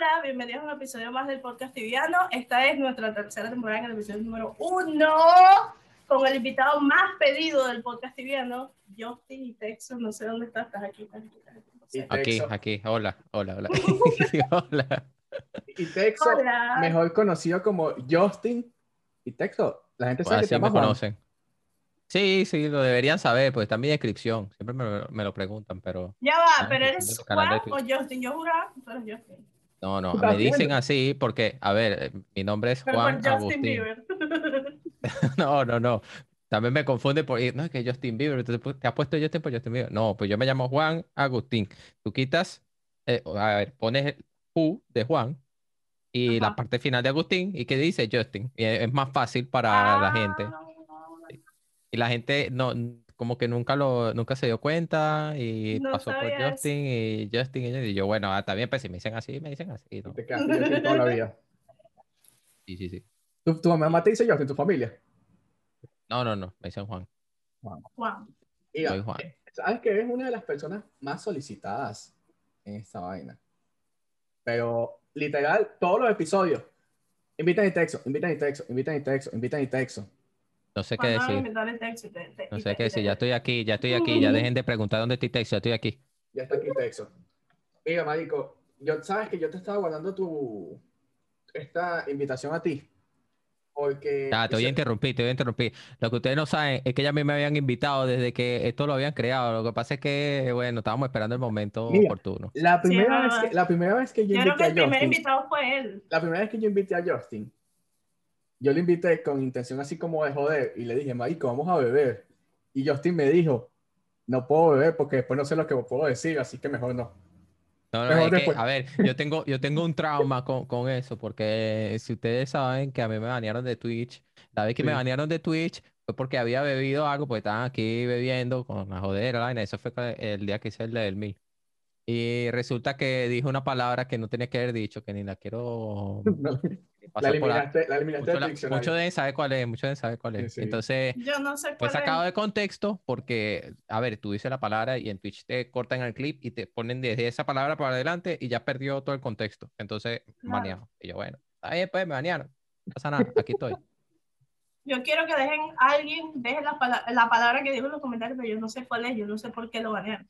Hola, bienvenidos a un episodio más del podcast tibiano. Esta es nuestra tercera temporada en el episodio número uno, con el invitado más pedido del podcast tibiano, Justin y Texas. No sé dónde estás, estás aquí, estás aquí. Estás aquí. Aquí, aquí, hola, hola, hola. hola. Y Texo, Hola. mejor conocido como Justin. Y Texo, la gente sabe que Así te me conocen. Sí, sí, lo deberían saber, pues está en mi descripción. Siempre me, lo- me lo preguntan, pero Ya va, Ah, pero eres Juan o Justin. Yo juraba que tú eres Justin. No, no, me dicen así porque, a ver, eh, mi nombre es Juan Agustín. Bieber. No, no, no. También me confunde por, no, es que Justin Bieber, pues, te has puesto Justin por Justin Bieber. No, pues yo me llamo Juan Agustín. Tú quitas, eh, a ver, pones el U de Juan y la parte final de Agustín y que dice Justin. Y es es más fácil para la gente. Ah, Y la gente no, como que nunca lo, nunca se dio cuenta y No pasó por. Justin y Justin y, yo- y yo, bueno, ah, también pues si me dicen así, me dicen así, ¿no? Te quedaste Justin toda la vida. Sí, sí, sí. ¿Tu, tu mamá te dice Justin, tu familia? No, no, no, me dicen Juan. Juan. Y, Soy Juan. sabes que eres una de las personas más solicitadas en esta vaina. Pero, literal, todos los episodios. Invitan y texto, invitan y texto, invitan y texto, invitan y texto. No sé qué decir. No sé te- qué decir. te- Ya estoy aquí, ya estoy aquí. Ya dejen de preguntar dónde estoy texto, ya estoy aquí. Ya está aquí texto. Mira, marico, yo, sabes que yo te estaba guardando tu esta invitación a ti. Porque Ya, te voy a interrumpir, te voy a interrumpir. Lo que ustedes no saben es que ya a mí me habían invitado desde que esto lo habían creado. Lo que pasa es que, bueno, estábamos esperando el momento Mira, oportuno. la primera, vez verdad. que, la primera vez que yo Yo creo invité que a el primer Justin, invitado fue él. la primera vez que yo invité a Justin, yo lo invité con intención así como de joder y le dije, marico, vamos a beber. Y Justin me dijo, no puedo beber porque después no sé lo que puedo decir, así que mejor no. No, no, es que, a ver, yo tengo, yo tengo un trauma con, con eso, porque si ustedes saben que a mí me banearon de Twitch, la vez que me banearon de Twitch fue porque había bebido algo, porque estaban aquí bebiendo con la jodera, la vaina, eso fue el día que hice el del mil. Y resulta que dije una palabra que no tenía que haber dicho, que ni la quiero la pasar por alto. eliminaste, la eliminaste Muchos del la- diccionario. muchos deben saber cuál es, muchos deben saber cuál es. Sí, sí. Entonces, Yo no sé fue cuál sacado es. de contexto porque, a ver, tú dices la palabra y en Twitch te cortan el clip y te ponen desde esa palabra para adelante y ya perdió todo el contexto. Entonces, Claro. Y yo, bueno, bien, pues me banearon. No pasa nada, aquí estoy. Yo quiero que dejen alguien, deje la, pala- la palabra que dijo en los comentarios, pero yo no sé cuál es, yo no sé por qué lo banearon.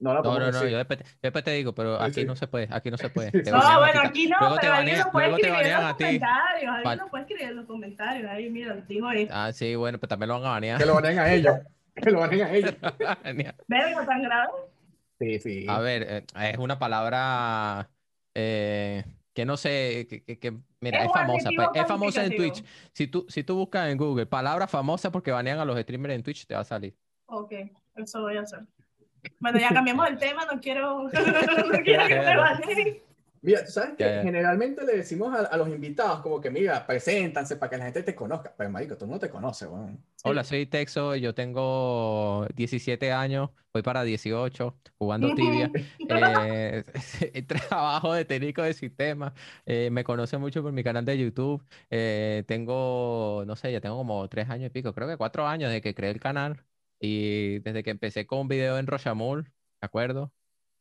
No la No, no, no, yo después, te- yo después te digo, pero aquí sí. no se puede, aquí no se puede. Sí, Te No, bueno, aquí no, luego te pero alguien banean- lo puede luego te escribir en banean los a ti. comentarios. Alguien Vale. lo puede escribir en los comentarios. Ahí, mira, dijo esto. Ah, sí, bueno, pues también lo van a banear. Que lo baneen a ellos. Que lo baneen a ellos. Verga, tan grave. Sí, sí. A ver, eh, es una palabra eh, que no sé, que, que- que- mira, Es famosa, pues, es famosa en Twitch. Si tú, si tú buscas en Google palabra famosa porque banean a los streamers en Twitch, te va a salir. Ok, eso voy a hacer. Bueno, ya cambiamos el tema, no quiero, no quiero que me baneen. Mira, tú sabes que ya. generalmente le decimos a, a los invitados como que, mira, preséntanse para que la gente te conozca. Pero, marico, tú no te conoces, weón. Hola, soy Texo, yo tengo 17 años, voy para 18, jugando tibia. Eh, trabajo de técnico de sistemas, eh, me conoce mucho por mi canal de YouTube. eh, tengo, no sé, ya tengo como tres años y pico, creo que cuatro años de que creé el canal y desde que empecé con un video en Rochamul, ¿me acuerdo?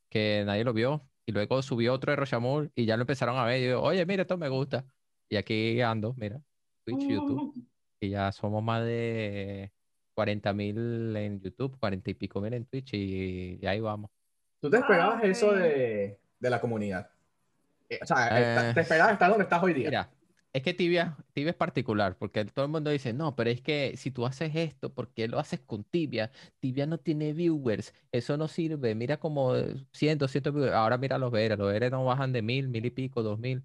Que nadie lo vio y luego subí otro de Rochamul y ya lo empezaron a ver y yo, oye, mira, esto me gusta. Y aquí ando, mira, Twitch, YouTube. Y ya somos más de 40 mil en YouTube, 40 y pico mil en Twitch y, y ahí vamos. ¿Tú te esperabas Ah, eso ok. de, de la comunidad? Eh, o sea, Eh, eh, te esperabas estar donde estás hoy día. Mira, es que Tibia, Tibia es particular, porque todo el mundo dice, no, pero es que si tú haces esto, ¿por qué lo haces con Tibia? Tibia no tiene viewers, eso no sirve, mira como 100, 200 viewers, ahora mira los veres, los veres no bajan de mil, mil y pico, dos mil,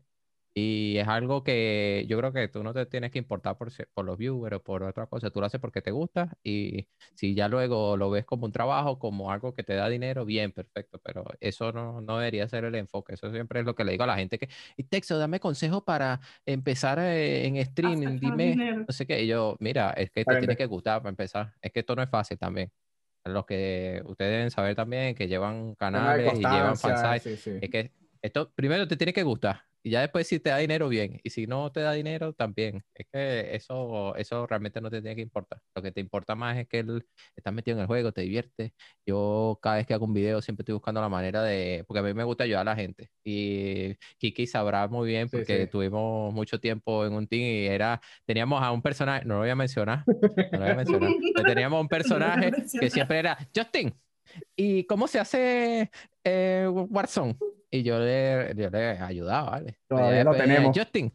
y es algo que yo creo que tú no te tienes que importar por, por los viewers o por otra cosa, tú lo haces porque te gusta, y si ya luego lo ves como un trabajo, como algo que te da dinero, bien, perfecto, pero eso no, no debería ser el enfoque, eso siempre es lo que le digo a la gente que, y Texo, dame consejo para empezar eh, en streaming, Hacer dime, no sé qué. Y yo, mira, es que te tiene que gustar para empezar. Es que esto no es fácil también. Los que ustedes deben saber también que llevan canales y llevan fansites. sí, sí. Es que esto primero te tiene que gustar Y ya después si te da dinero, bien. Y si no te da dinero, también. Es que eso, eso realmente no te tiene que importar. Lo que te importa más es que él estás metido en el juego, te divierte. Yo cada vez que hago un video siempre estoy buscando la manera de... Porque a mí me gusta ayudar a la gente. Y Kiki sabrá muy bien porque tuvimos mucho tiempo en un team y era... Teníamos a un personaje, no lo voy a mencionar, no lo voy a mencionar. teníamos un personaje que siempre era Justin. ¿Y cómo se hace eh, Warzone? Y yo le, yo le ayudaba, ¿vale? Todavía lo tenemos. Justin,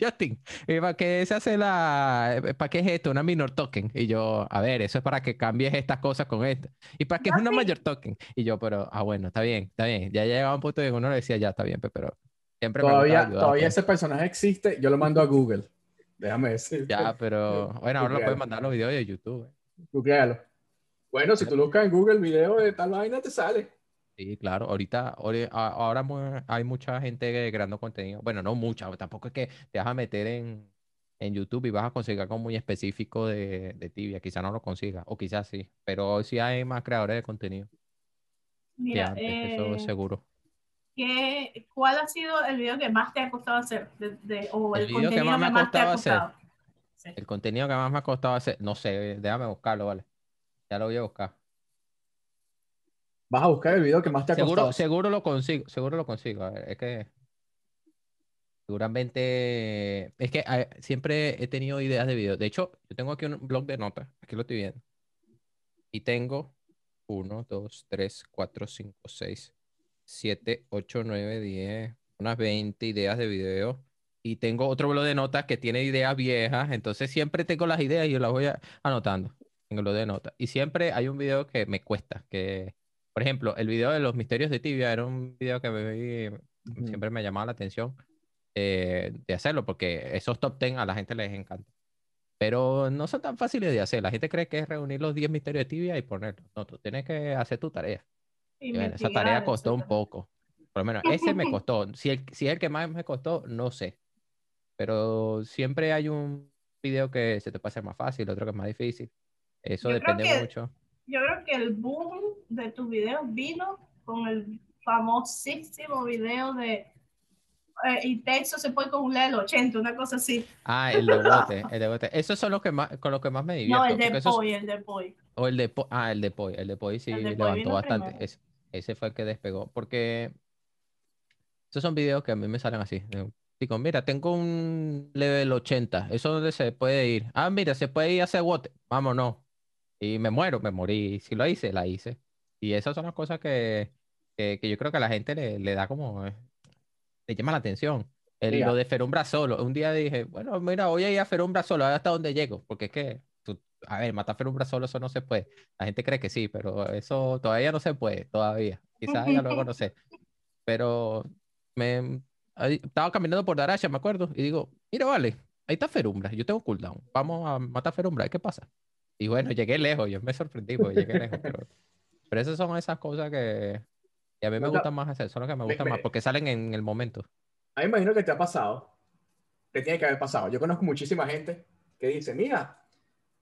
Justin, ¿para qué se hace la, para qué es esto? Una minor token. Y yo, a ver, eso es para que cambies estas cosas con esto. ¿Y para qué es una mayor token? Y yo, pero, ah, bueno, está bien, está bien. Ya llegaba un punto de que uno le decía, ya está bien, pero siempre todavía, me Todavía ese personaje existe, yo lo mando a Google. Déjame decir. Ya, pero, bueno, ahora lo puedes mandar los videos de YouTube. Eh. Bueno, si tú buscas en Google video de tal vaina, te sale. Sí, claro. Ahorita, ahora hay mucha gente creando contenido. Bueno, no mucha, tampoco es que te vas a meter en, en YouTube y vas a conseguir algo muy específico de, de tibia. Quizá no lo consigas, o quizás sí, pero sí hay más creadores de contenido. Mira, eso es eh, seguro. ¿qué, ¿Cuál ha sido el video que más te ha costado hacer? De, o el, video que más me ha costado hacer. El contenido que más me ha costado hacer, no sé, déjame buscarlo, vale. Ya lo voy a buscar. Vas a buscar el video que más te ha seguro, costado. Seguro lo consigo, seguro lo consigo. es que seguramente es que siempre he tenido ideas de video. De hecho, yo tengo aquí un blog de notas, aquí lo estoy viendo. Y tengo 1, 2, 3, 4, 5, 6, 7, 8, 9, 10, unas 20 ideas de video. Y tengo otro blog de notas que tiene ideas viejas. Entonces siempre tengo las ideas y yo las voy anotando en el blog de notas. Y siempre hay un video que me cuesta, que por ejemplo, el video de los misterios de Tibia era un video que me, siempre me llamaba la atención eh, de hacerlo, porque esos top 10 a la gente les encanta. Pero no son tan fáciles de hacer. La gente cree que es reunir los 10 misterios de Tibia y ponerlos. No, tú tienes que hacer tu tarea. Y esa tarea costó un poco. Por lo menos ese me costó. Si, el, si es el que más me costó, no sé. Pero siempre hay un video que se te puede hacer más fácil, otro que es más difícil. Eso depende mucho yo creo que el boom de tu video vino con el famosísimo video de eh, y texto se puede con un el 80, una cosa así. Ah, el de bote, el de bote. Esos son los que más, con los que más me divierto. No, el de Poi, el de Poi. O el de ah, el de Poi, el de Poi sí levantó bastante. Ese, ese, fue el que despegó, porque esos son videos que a mí me salen así. Digo, mira, tengo un level 80, ¿eso dónde se puede ir? Ah, mira, se puede ir a hacer bote. Vámonos. Y me muero, me morí. Si lo hice, la hice. Y esas son las cosas que, que, yo creo que a la gente le, le da como, eh, le llama la atención. El, lo de Ferumbra solo. Un día dije, bueno, mira, voy a ir a Ferumbra solo, a ver hasta dónde llego. Porque es que, a ver, matar Ferumbra solo, eso no se puede. La gente cree que sí, pero eso todavía no se puede, todavía. Quizás ya luego no sé. Pero me estaba caminando por Darasha, me acuerdo, y digo, mira, vale, ahí está Ferumbra, yo tengo cooldown. Vamos a matar a Ferumbra, ¿qué pasa? Y bueno, llegué lejos, yo me sorprendí porque llegué lejos. Pero, pero esas son esas cosas que, a mí me gustan más hacer, son las que me gustan más porque salen en el momento. A mí me imagino que te ha pasado, que tiene que haber pasado. Yo conozco muchísima gente que dice, mira,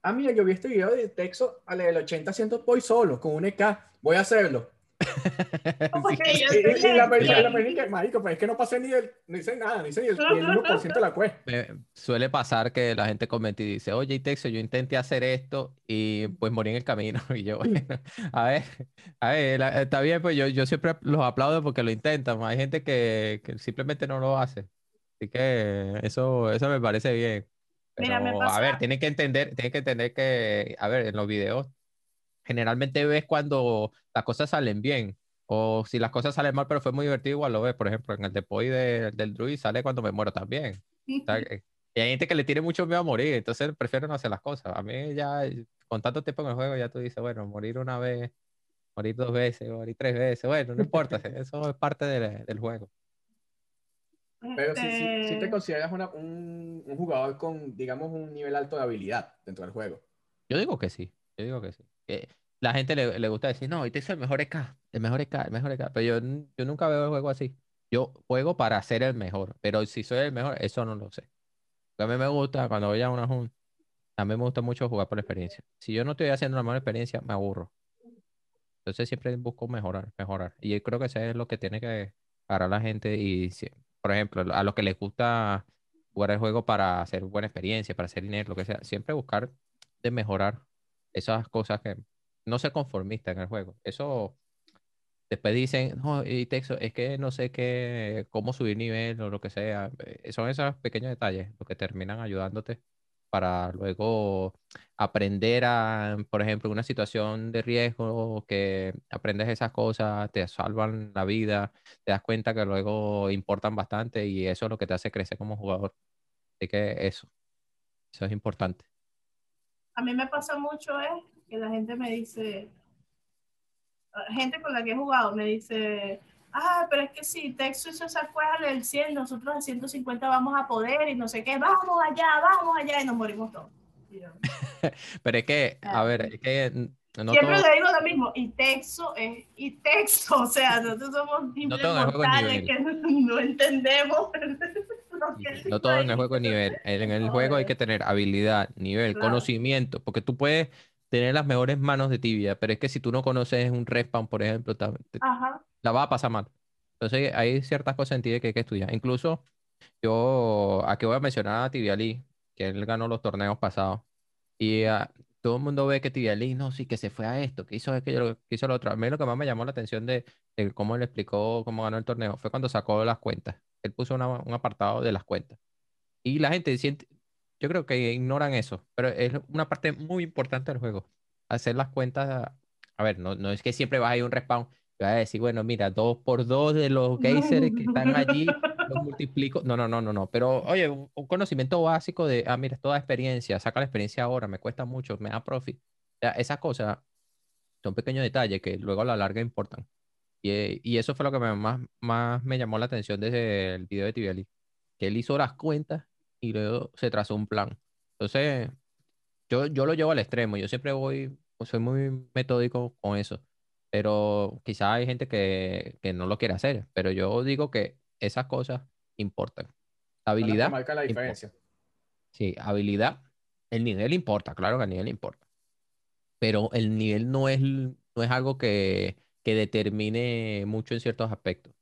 ah, mira, yo vi este video de texto al del 80 voy solo, con un EK, voy a hacerlo y, la película, marico, pues es que no pasé ni el, no hice nada, no hice ni el, 1% de la quest. suele pasar que la gente comenta y dice, oye, Texo, yo intenté hacer esto y pues morí en el camino. Y yo, bueno, a ver, a ver, está bien, pues yo, yo siempre los aplaudo porque lo intentan. Hay gente que, que simplemente no lo hace. Así que eso, eso me parece bien. Pero, a ver, tienen que entender, tienen que entender que, a ver, en los videos generalmente ves cuando las cosas salen bien. O si las cosas salen mal, pero fue muy divertido, igual lo ves. Por ejemplo, en el Depoy del Druid sale cuando me muero también. Eh, y hay gente que le tiene mucho miedo a morir, entonces prefiero no hacer las cosas. A mí ya, con tanto tiempo en el juego, ya tú dices, bueno, morir una vez, morir dos veces, morir tres veces, bueno, no importa, eso es parte del juego. Pero si, si, si, te este consideras una, un, un, jugador con, digamos, un nivel alto de habilidad dentro del juego. Yo digo que sí, yo digo que sí la gente le, le, gusta decir, no, este es el mejor EK, el mejor EK, el mejor EK. Pero yo, yo nunca veo el juego así. Yo juego para ser el mejor, pero si soy el mejor, eso no lo sé. A mí me gusta, cuando voy a una junta, a mí me gusta mucho jugar por experiencia. Si yo no estoy haciendo una mejor experiencia, me aburro. Entonces siempre busco mejorar, mejorar. Y yo creo que eso es lo que tiene que, para la gente y, por ejemplo, a los que les gusta jugar el juego para hacer buena experiencia, para hacer dinero, lo que sea, siempre buscar de mejorar esas cosas que no ser conformista en el juego. Eso después dicen, no, y texto, es que no sé qué, cómo subir nivel o lo que sea. Eh, Son esos pequeños detalles los que terminan ayudándote para luego aprender a, por ejemplo, una situación de riesgo, que aprendes esas cosas, te salvan la vida, te das cuenta que luego importan bastante y eso es lo que te hace crecer como jugador. Así que eso, eso es importante. A mí me pasa mucho es que la gente me dice, gente con la que he jugado me dice, ah, pero es que si Texas se fue al 100, nosotros al 150 vamos a poder y no sé qué, vamos allá, vamos allá y nos morimos todos. Yo, Pero es que, a ver, es que no Siempre todo, le digo lo mismo, y Texo es y Texo, o sea, nosotros somos simples es mortales que no entendemos él no todo en el juego es nivel. En el juego hay que tener habilidad, nivel, Claro. conocimiento, porque tú puedes tener las mejores manos de tibia, pero es que si tú no conoces un respawn, por ejemplo, te- Ajá, la vas a pasar mal. Entonces hay ciertas cosas en tibia que hay que estudiar. Incluso yo, aquí voy a mencionar a Tibialí, que él ganó los torneos pasados. Y ah, todo el mundo ve que Tibialí, no, sí, que se fue a esto, que hizo aquello, que hizo lo otro. A mí lo que más me llamó la atención de, de cómo él explicó cómo ganó el torneo fue cuando sacó las cuentas. Él puso una- un apartado de las cuentas. Y la gente siente, yo creo que ignoran eso, pero es una parte muy importante del juego. Hacer las cuentas, a ver, no, no es que siempre vas a ir a un respawn y vas a decir, bueno, mira, dos por dos de los geysers que están allí, los multiplico. No, no, no, no, no. Pero, oye, un, conocimiento básico de, ah, mira, toda experiencia, saca la experiencia ahora, me cuesta mucho, me da profit. O sea, esas cosas son pequeños detalles que luego a la larga importan. Y, y eso fue lo que me- más, más me llamó la atención desde el video de Tibiali, que él hizo las cuentas y luego se trazó un plan. Entonces, yo, yo lo llevo al extremo, yo siempre voy, soy muy metódico con eso, pero quizás hay gente que, que no lo quiere hacer, pero yo digo que esas cosas importan. Habilidad, marcan la importa. diferencia. sí, habilidad, el nivel importa, claro que el nivel importa, pero el nivel no es, no es algo que, que determine mucho en ciertos aspectos.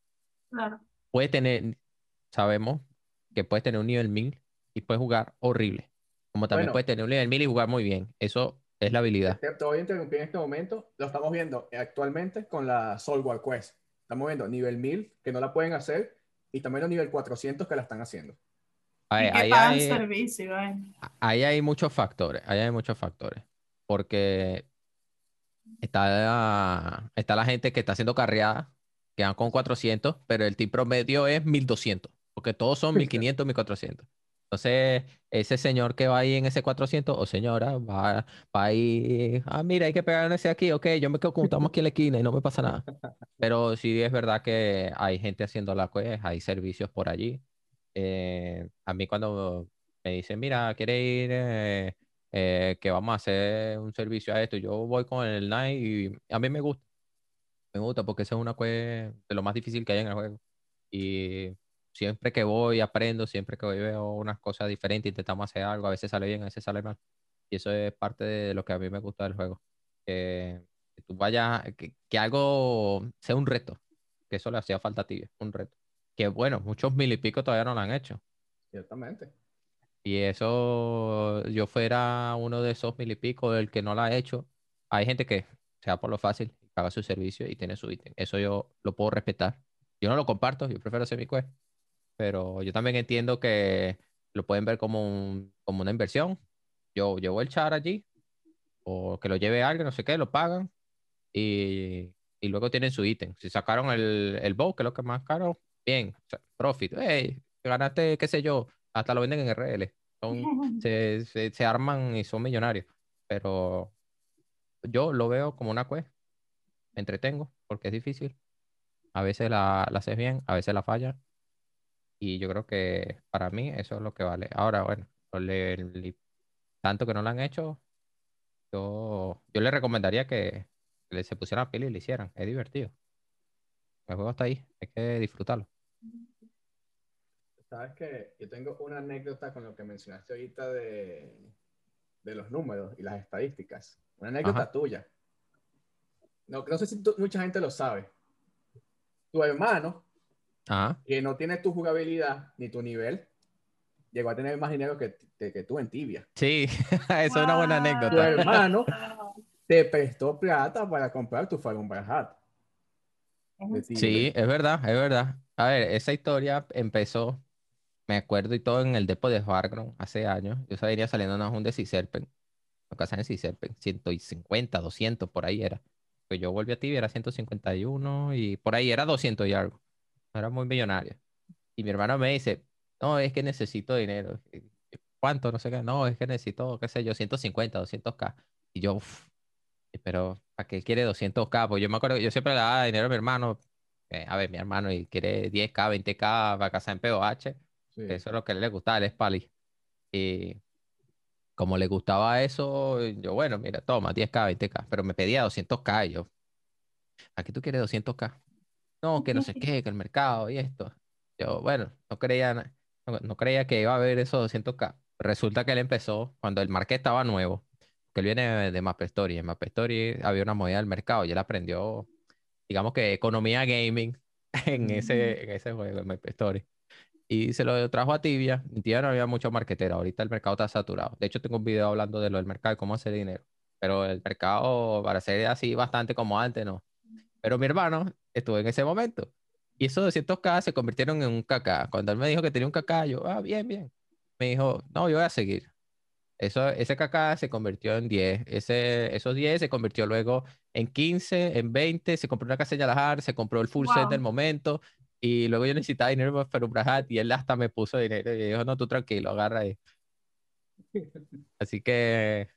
claro. Puede tener, sabemos que puedes tener un nivel 1000 y puedes jugar horrible, como también Bueno. puedes tener un nivel 1000 y jugar muy bien. Eso es la habilidad. Te, te voy a interrumpir en este momento. Lo estamos viendo actualmente con la Soul War Quest. Estamos viendo nivel 1000 que no la pueden hacer y también los nivel 400 que la están haciendo. Ahí, y que ahí pagan hay, servicio, ¿eh? ahí hay muchos factores, ahí hay muchos factores, porque está la, está la gente que está haciendo carreada, que van con 400, pero el team promedio es 1200, porque todos son 1500, 1400. Entonces, ese señor que va ahí en ese 400, o señora, va, va ahí, ah, mira, hay que pegar en ese aquí, ok, yo me quedo como aquí en la esquina y no me pasa nada. Pero sí es verdad que hay gente haciendo la quest, hay servicios por allí. Eh, a mí cuando me dicen, mira, quiere ir, eh, eh, que vamos a hacer un servicio a esto, yo voy con el Night y a mí me gusta. Me gusta porque esa es una quest de lo más difícil que hay en el juego. Y siempre que voy aprendo, siempre que voy veo unas cosas diferentes, intentamos hacer algo, a veces sale bien, a veces sale mal. Y eso es parte de lo que a mí me gusta del juego. Que, que tú vayas, que, que algo sea un reto, que eso le hacía falta a ti, un reto. Que bueno, muchos mil y pico todavía no lo han hecho. Ciertamente. Y eso, yo fuera uno de esos mil y pico, el que no lo ha hecho. Hay gente que se va por lo fácil, paga su servicio y tiene su ítem. Eso yo lo puedo respetar. Yo no lo comparto, yo prefiero hacer mi quest. Pero yo también entiendo que lo pueden ver como, un- como una inversión. Yo llevo el char allí, o que lo lleve alguien, no sé qué, lo pagan y, y luego tienen su ítem. Si sacaron el, el bow, que es lo que es más caro, bien, o sea, profit. Hey, ganaste, qué sé yo, hasta lo venden en RL. Son, se, se, se arman y son millonarios. Pero yo lo veo como una quest. Me entretengo porque es difícil. A veces la, la haces bien, a veces la fallas. Y yo creo que para mí eso es lo que vale. Ahora, bueno, le- le- tanto que no lo han hecho, yo, yo le recomendaría que le, se pusieran la pila y lo hicieran. Es divertido. El juego está ahí, hay que disfrutarlo. Sabes que yo tengo una anécdota con lo que mencionaste ahorita de, de los números y las estadísticas. Una anécdota Ajá. tuya. No, no sé si mucha gente lo sabe. Tu hermano Ajá. que no tiene tu jugabilidad ni tu nivel, llegó a tener más dinero que, que, que tú en Tibia. Sí, eso es una buena Wow. Tu anécdota. hermano te prestó plata para comprar tu Emblem Hat. Sí, es verdad, es verdad. A ver, esa historia empezó, me acuerdo y todo en el depo de Farground hace años. Yo venía saliendo a un de Ciserpen, casa en Ciserpen, 150, 200, por ahí era. Pues yo volví a Tibia, era 151 y por ahí era 200 y algo. Era muy millonario. Y mi hermano me dice, no, es que necesito dinero. ¿Cuánto? No sé qué. No, es que necesito, qué sé yo, 150, 200k. Y yo, "Uf, pero ¿para qué quiere 200k? Pues yo me acuerdo, yo siempre le daba dinero a mi hermano. eh, a ver, mi hermano, y quiere 10k, 20k para casa en POH. Sí. Eso es lo que a él le gustaba, él es pali. Y como le gustaba eso, yo, bueno, mira, toma, 10k, 20k. Pero me pedía 200k y yo, ¿aquí tú quieres 200k? No, que no sé qué, que el mercado y esto. Yo, bueno, no creía, no, no creía que iba a haber esos 200k. Resulta que él empezó cuando el market estaba nuevo, que él viene de, MapStory. En MapStory había una movida del mercado y él aprendió, digamos que economía gaming en ese, en ese juego, en MapStory. Y se lo trajo a Tibia. En Tibia no había mucho marketero. Ahorita el mercado está saturado. De hecho, tengo un video hablando de lo del mercado y cómo hacer dinero. Pero el mercado, para ser así bastante como antes, no. Pero mi hermano estuvo en ese momento. Y esos 200k se convirtieron en un KK. Cuando él me dijo que tenía un KK, yo, ah, bien, bien. Me dijo, no, yo voy a seguir. Eso, ese KK se convirtió en 10. Ese, esos 10 se convirtió luego en 15, en 20. Se compró una casa en Yalahar, se compró el full set Wow. del momento. Y luego yo necesitaba dinero para un Brahat y él hasta me puso dinero. Y dijo, no, tú tranquilo, agarra ahí. Así que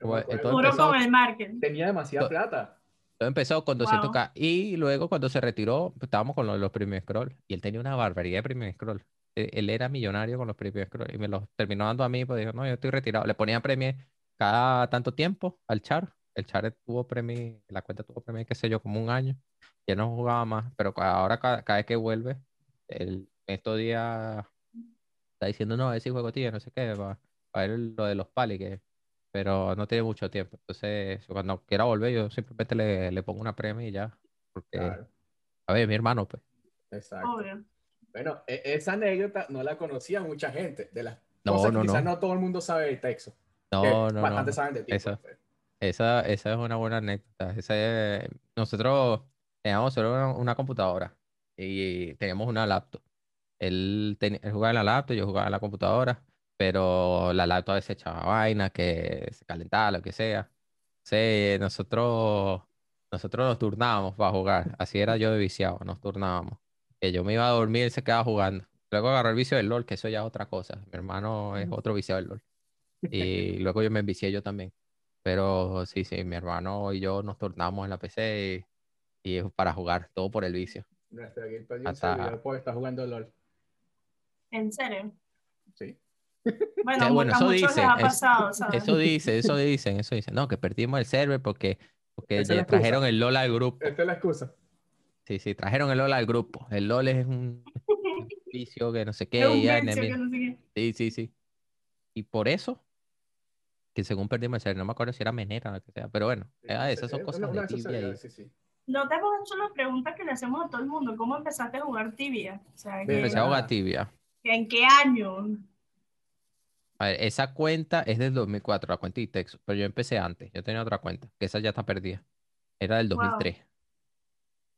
acuerdo. entonces- con el marketing. Tenía demasiada plata. Empezó con Wow. 200k. Y luego cuando se retiró, pues, estábamos con los, los premium scroll. Y él tenía una barbaridad de premium scroll. Él, él era millonario con los premium scroll. Y me los terminó dando a mí, pues dijo, no, yo estoy retirado. Le ponía premio cada tanto tiempo al char. El char tuvo premio, la cuenta tuvo premio, qué sé yo, como un año. Ya no jugaba más. Pero ahora cada, cada vez que vuelve, él, estos días está diciendo, no, ese juego tío, no sé qué, para, ver lo de los pali, que pero no tiene mucho tiempo. Entonces, cuando quiera volver, yo simplemente le, le pongo una premia y ya. Porque, Claro, a ver, mi hermano, pues. exacto. Obvio. Bueno, e- esa anécdota no la conocía mucha gente. De las No, cosas que no, quizás no. no todo el mundo sabe de Texo. No, que no, no. Bastante no. saben de ti. Eso. pues. Esa, esa es una buena anécdota. Esa es- nosotros teníamos solo una, una computadora y teníamos una laptop. Él, ten- él jugaba en la laptop, yo jugaba en la computadora, pero la laptop a veces echaba vaina, que se calentaba, lo que sea. Sí, nosotros, nosotros nos turnábamos para jugar. Así era yo de viciado, nos turnábamos. Que yo me iba a dormir se quedaba jugando. Luego agarró el vicio del LOL, que eso ya es otra cosa. Mi hermano es otro viciado del LOL. Y luego yo me envicié yo también. Pero sí, sí, mi hermano y yo nos turnamos en la PC y, y es para jugar, todo por el vicio. Perdió un Hasta- por estar jugando LOL. En serio. Bueno, Sí, bueno, a eso muchos dice, les ha es- pasado, ¿sabes? Eso dice, eso dicen, eso dicen. No, que perdimos el server porque, porque ya trajeron el LOL al grupo. Esta es la excusa. Sí, sí, trajeron el LOL al grupo. El LOL es un vicio que no sé qué. Es ya, que no sé qué. Sí, sí, sí. Y por eso, que según perdimos el server, no me acuerdo si era Menera o lo que sea, pero bueno, ah, esas son cosas una- una de tibia sí, sí. No te hemos hecho la pregunta que le hacemos a todo el mundo. ¿Cómo empezaste a jugar tibia? O sea, Ve, ¿qué- Empecé a jugar tibia. ¿en qué año? A ver, esa cuenta es del 2004, la cuenta de Texas, pero yo empecé antes, yo tenía otra cuenta, que esa ya está perdida. Era del Wow. 2003.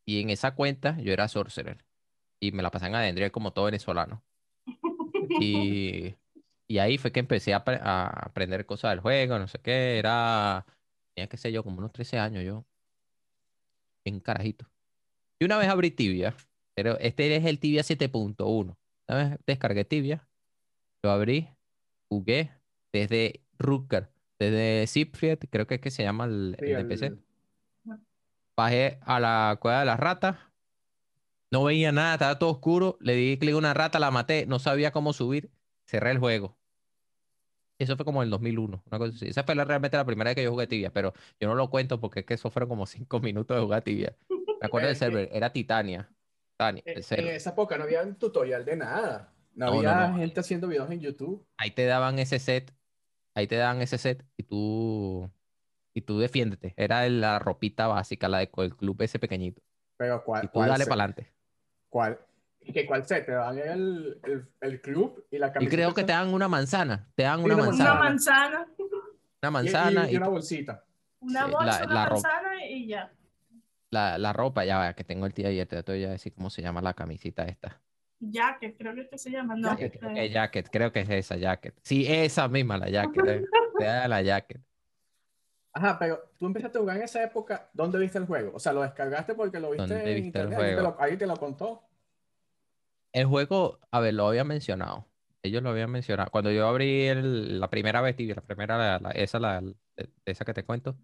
Y en esa cuenta yo era sorcerer. Y me la pasé en Adendriel como todo venezolano. Y, y ahí fue que empecé a, apre- a aprender cosas del juego, no sé qué. Era, tenía que sé yo, como unos 13 años yo. En carajito. Y una vez abrí Tibia, pero este es el Tibia 7.1. Una vez descargué Tibia, lo abrí, jugué desde Rutger, desde Siegfried, creo que es que se llama el, Sí, el de el- PC. Bajé a la cueva de las ratas. No veía nada, estaba todo oscuro. Le di clic a una rata, la maté. No sabía cómo subir. Cerré el juego. Eso fue como en el 2001. Una cosa así. Esa fue la- realmente la primera vez que yo jugué tibia, pero yo no lo cuento porque es que eso fueron como cinco minutos de jugar tibia. Me acuerdo del server, era Titania. Titania, En, el en esa época no había un tutorial de nada. No, No, no, había no. gente haciendo videos en YouTube. Ahí te daban ese set. Ahí te daban ese set y tú. Y tú defiéndete. Era la ropita básica, la de- del club ese pequeñito. Pero ¿cuál? Y tú cuál dale para adelante. cuál? ¿Y que cuál se te dan el, el, el club y la Y camiseta? creo que te dan una manzana. Te dan una una Una manzana. manzana, Una Y- manzana y, y, y una bolsita. una Sí, bolsa, la- una la ropa. manzana y ya. la, la ropa. Ya vaya, que tengo el día ayer. Te voy a decir cómo se llama la camisita esta. Jacket, creo que es que se llama. No, Jacket, Creo eh, que jacket, creo que es esa jacket. Sí, esa misma, la jacket. eh. La jacket. Ajá, pero tú empezaste a jugar en esa época, ¿dónde viste el juego? O sea, lo descargaste porque lo viste ¿Dónde en viste internet, ahí te, lo, ahí te lo contó. El juego, a ver, lo había mencionado. Ellos lo habían mencionado. Cuando yo abrí el- la primera vez, la primera, la- la- esa, la, esa que te cuento,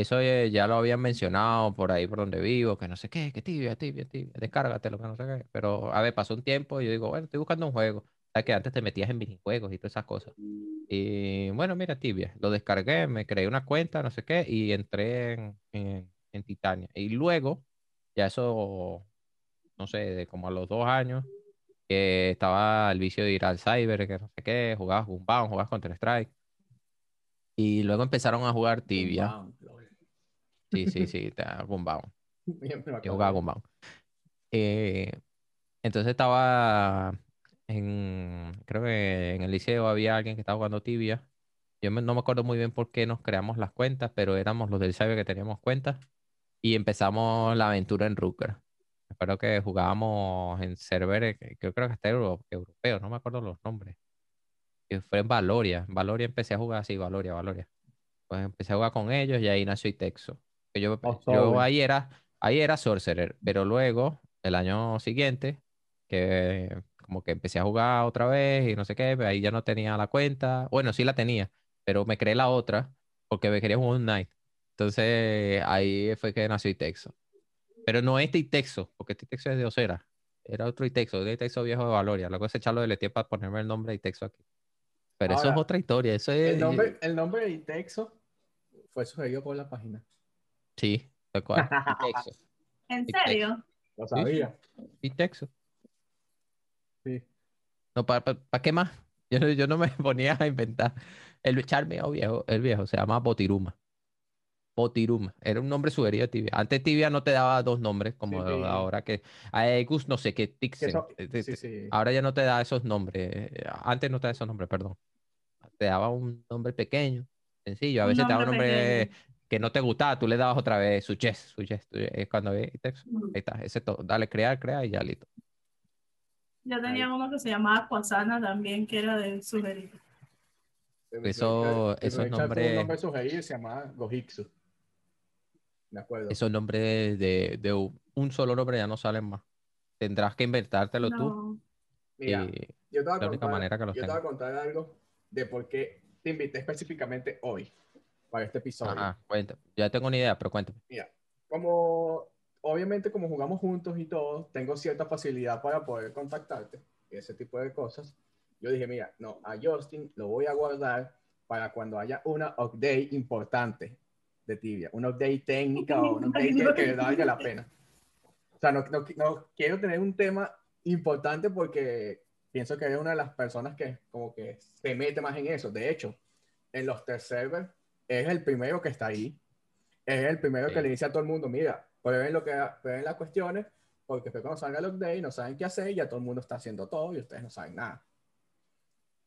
eso eh, ya lo habían mencionado por ahí por donde vivo, que no sé qué, que tibia, tibia, tibia, descárgatelo, que no sé qué. Pero, a ver, pasó un tiempo y yo digo, bueno, estoy buscando un juego. Sabes que antes te metías en minijuegos y todas esas cosas. Y bueno, mira, tibia, lo descargué, me creé una cuenta, no sé qué, y entré en, en, en Titania. Y luego, ya eso, no sé, de como a los dos años, que estaba el vicio de ir al cyber, que no sé qué, jugabas Gunbound, jugabas Counter-Strike. Y luego empezaron a jugar Tibia. Wow. Sí, sí, sí. Siempre me Yo jugaba Gunbound. Eh, entonces estaba en, creo que en el liceo había alguien que estaba jugando Tibia. Yo me- no me acuerdo muy bien por qué nos creamos las cuentas, pero éramos los del cyber que teníamos cuentas. Y empezamos la aventura en Rooker. Me acuerdo que jugábamos en server, creo, creo que hasta euro- europeo, no me acuerdo los nombres. Que fue en Valoria. Valoria empecé a jugar así, Valoria, Valoria. Pues empecé a jugar con ellos y ahí nació Itexo. Yo, Oh, ahí era, ahí era Sorcerer, pero luego, el año siguiente, que como que empecé a jugar otra vez y no sé qué, ahí ya no tenía la cuenta. Bueno, sí la tenía, pero me creé la otra porque me quería jugar un night. Entonces ahí fue que nació Itexo. Pero no este Itexo, porque este Itexo es de Osera. Era otro Itexo, de Itexo viejo de Valoria. Luego se echarlo de para ponerme el nombre de Itexo aquí. Pero eso es Ahora, otra historia. Eso es. El nombre, el nombre de Itexo fue sugerido por la página. Sí, tal cual. ¿En serio? Lo sabía. Itexo. Sí. No, ¿para qué más? Yo, no- yo no me ponía a inventar. El charmeo viejo, el viejo se llama Botiruma. Botiruma. Era un nombre sugerido de Tibia. Antes Tibia no te daba dos nombres, como Sí, sí. ahora que. Aegus, no sé qué, Tixen. Eh, sí. Ahora ya no te da esos nombres. Antes no te da esos nombres, perdón. Te daba un nombre pequeño, sencillo. A veces te daba un nombre nombre pequeño. Que no te gustaba, tú le dabas otra vez su chess, su chess. tu- Es cuando ve texto. Ahí está, ese es todo. Dale, crear, crear y ya listo. Yo tenía uno que se llamaba Aquasana también, que era de sugerir. Eso- el esos nombres- Un nombre sugerido se llamaba Gojitsu. Me acuerdo. Esos nombres de, de un un solo nombre ya no salen más. Tendrás que inventártelo tú. Mira, y yo te voy a la única contar- manera que los yo te voy a tengo. contar algo de por qué te invité específicamente hoy para este episodio. Ajá, cuéntame. Ya tengo una idea, pero cuéntame. Mira, como obviamente como jugamos juntos y todo, tengo cierta facilidad para poder contactarte y ese tipo de cosas. Yo dije, mira, no, a Justin lo voy a guardar para cuando haya una update importante de Tibia, una update técnica o una update que, que valga la pena. O sea, no, no, no quiero tener un tema importante porque pienso que eres una de las personas que como que se mete más en eso. De hecho, en los test servers es el primero que está ahí. Es el primero Sí. que le dice a todo el mundo, mira, prueben, lo que, prueben las cuestiones, porque después cuando salga el update no saben qué hacer y ya todo el mundo está haciendo todo y ustedes no saben nada.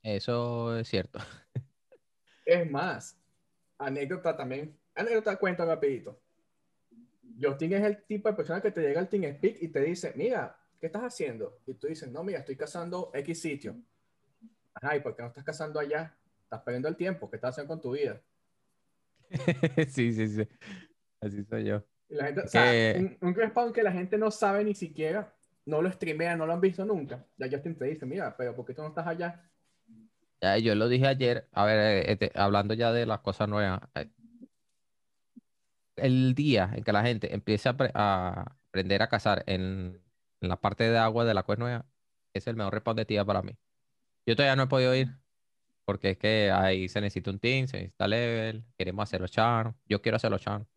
Eso es cierto. Es más, anécdota también, anécdota cuento rapidito. Justin es el tipo de persona que te llega al TeamSpeak y te dice, mira, ¿qué estás haciendo? Y tú dices, no, mira, estoy cazando X sitio. Ajá, ¿y por qué no estás cazando allá? Estás perdiendo el tiempo, ¿qué estás haciendo con tu vida? Sí, sí, sí. Así soy yo. Y la gente, o Es sea, que- un, un respawn que la gente no sabe ni siquiera, no lo streamea, no lo han visto nunca. Ya Justin te dice, mira, pero ¿por qué tú no estás allá? Ya, yo lo dije ayer, a ver, eh, este, hablando ya de las cosas nuevas. eh, El día en que la gente empiece a, apre- a aprender a cazar en, en la parte de agua de la cueva nueva, es el mejor respawn de tía para mí. Yo todavía no he podido ir, porque es que ahí se necesita un team, se necesita level, queremos hacer los charms, yo quiero hacer los charms.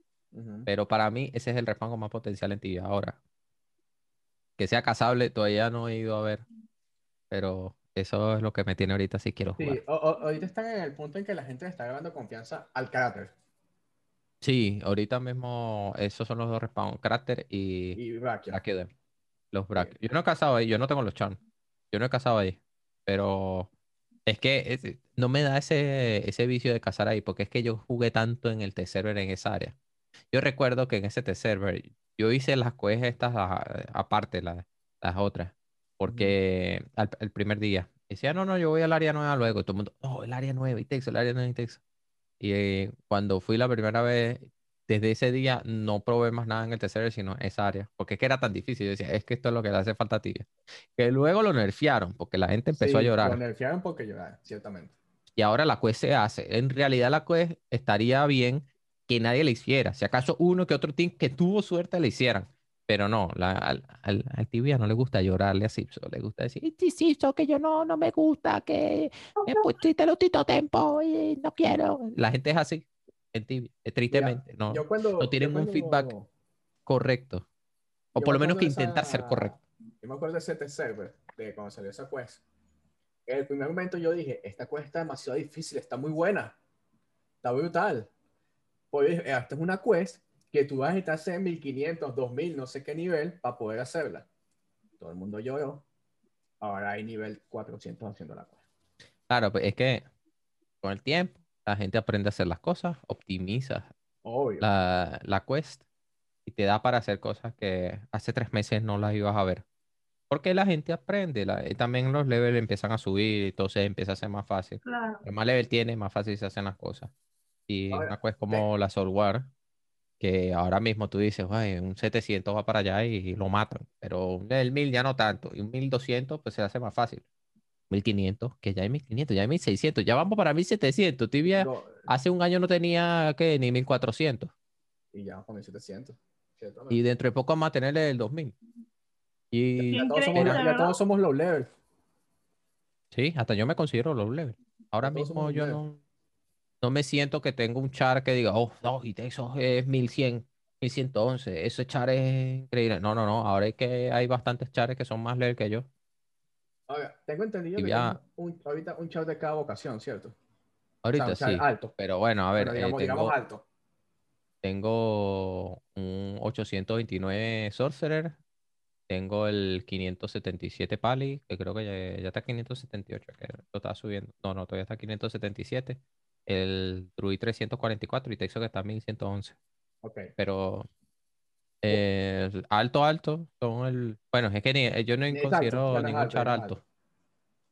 Pero para mí ese es el respawn con más potencial en tibia. Ahora, que sea cazable, todavía no he ido a ver. Pero eso es lo que me tiene ahorita si quiero Sí, jugar. o- o- ahorita están en el punto en que la gente está agarrando confianza al carácter Sí, ahorita mismo esos son los dos respawn, Cráter y y Brakia. Los brackets. Yo no he cazado ahí, yo no tengo los charms. Yo no he cazado ahí. Pero es que es- no me da ese, ese vicio de cazar ahí, porque es que yo jugué tanto en el T-Server en esa área. Yo recuerdo que en ese T-Server yo hice las quests estas a- aparte, la- las otras, porque al, el primer día decía, no, no, yo voy al área nueva luego. Y todo el mundo, oh, el área nueva y Texas, el área nueva y Texas. Y eh, cuando fui la primera vez, desde ese día no probé más nada en el tercero, sino esa área. Porque es que era tan difícil. Yo decía, es que esto es lo que le hace falta a Tibia. Que luego lo nerfearon, porque la gente empezó a llorar. Lo nerfearon porque lloraron, ciertamente. Y ahora la quest se hace. En realidad la quest estaría bien que nadie le hiciera. Si acaso uno que otro team que tuvo suerte le hicieran. Pero no, la- al, al, al tibia no le gusta llorarle a Simpson. Le gusta decir, sí, que yo no, no me gusta, que me pusiste tito tiempo y no quiero. La gente es así, en tibia, eh, tristemente. no, Yo cuando, no tienen yo un cuando- feedback correcto. O por lo me menos que de intentar ser esa- correcto. Yo me acuerdo de ese T-Server, de cuando salió esa quest. En el primer momento yo dije, esta quest está demasiado difícil, está muy buena, está brutal. Pues dije, esta es una quest que tú vas a estar en 1500, 2000, no sé qué nivel, para poder hacerla. Todo el mundo lloró. Ahora hay nivel 400 haciendo la quest. Claro, pues es que con el tiempo la gente aprende a hacer las cosas, optimiza Obvio. la, la quest y te da para hacer cosas que hace tres meses no las ibas a ver. Porque la gente aprende, la- y también los levels empiezan a subir, entonces empieza a ser más fácil. Claro. El más level tiene, más fácil se hacen las cosas. Y Ahora, una quest como la Soulware, que ahora mismo tú dices, "Ay, un 700 va para allá y, lo matan, pero un level 1000 ya no tanto, y un 1200 pues se hace más fácil. 1500, que ya hay 1500, ya hay 1600, ya vamos para 1700. Tibia No, hace un año no tenía que ni 1400. y ya con 1700. ciertamente. Y dentro de poco vamos a tener el 2000. Y ya, todos somos, ya todos somos low level. sí, hasta yo me considero low level. Ahora todos mismo yo no, no me siento que tengo un char que diga, oh, no, y eso es 1100, 1111, ese char es increíble. No, no, no, ahora es que hay bastantes chares que son más level que yo. Ahora, tengo entendido que ya- un, ahorita un chart de cada vocación, ¿cierto? O sea, Ahorita un chart sí, alto. pero bueno, a ver, Bueno, eh, digamos, digamos tengo, alto. tengo un 829 Sorcerer, tengo el 577 Pali, que creo que ya, ya está 578, que lo está subiendo. No, no, todavía está 577. El Druid 344 y Texo que está 1111. Ok. Pero eh, alto, alto, son el... Bueno, es que ni- yo no exacto, considero ningún char alto, alto.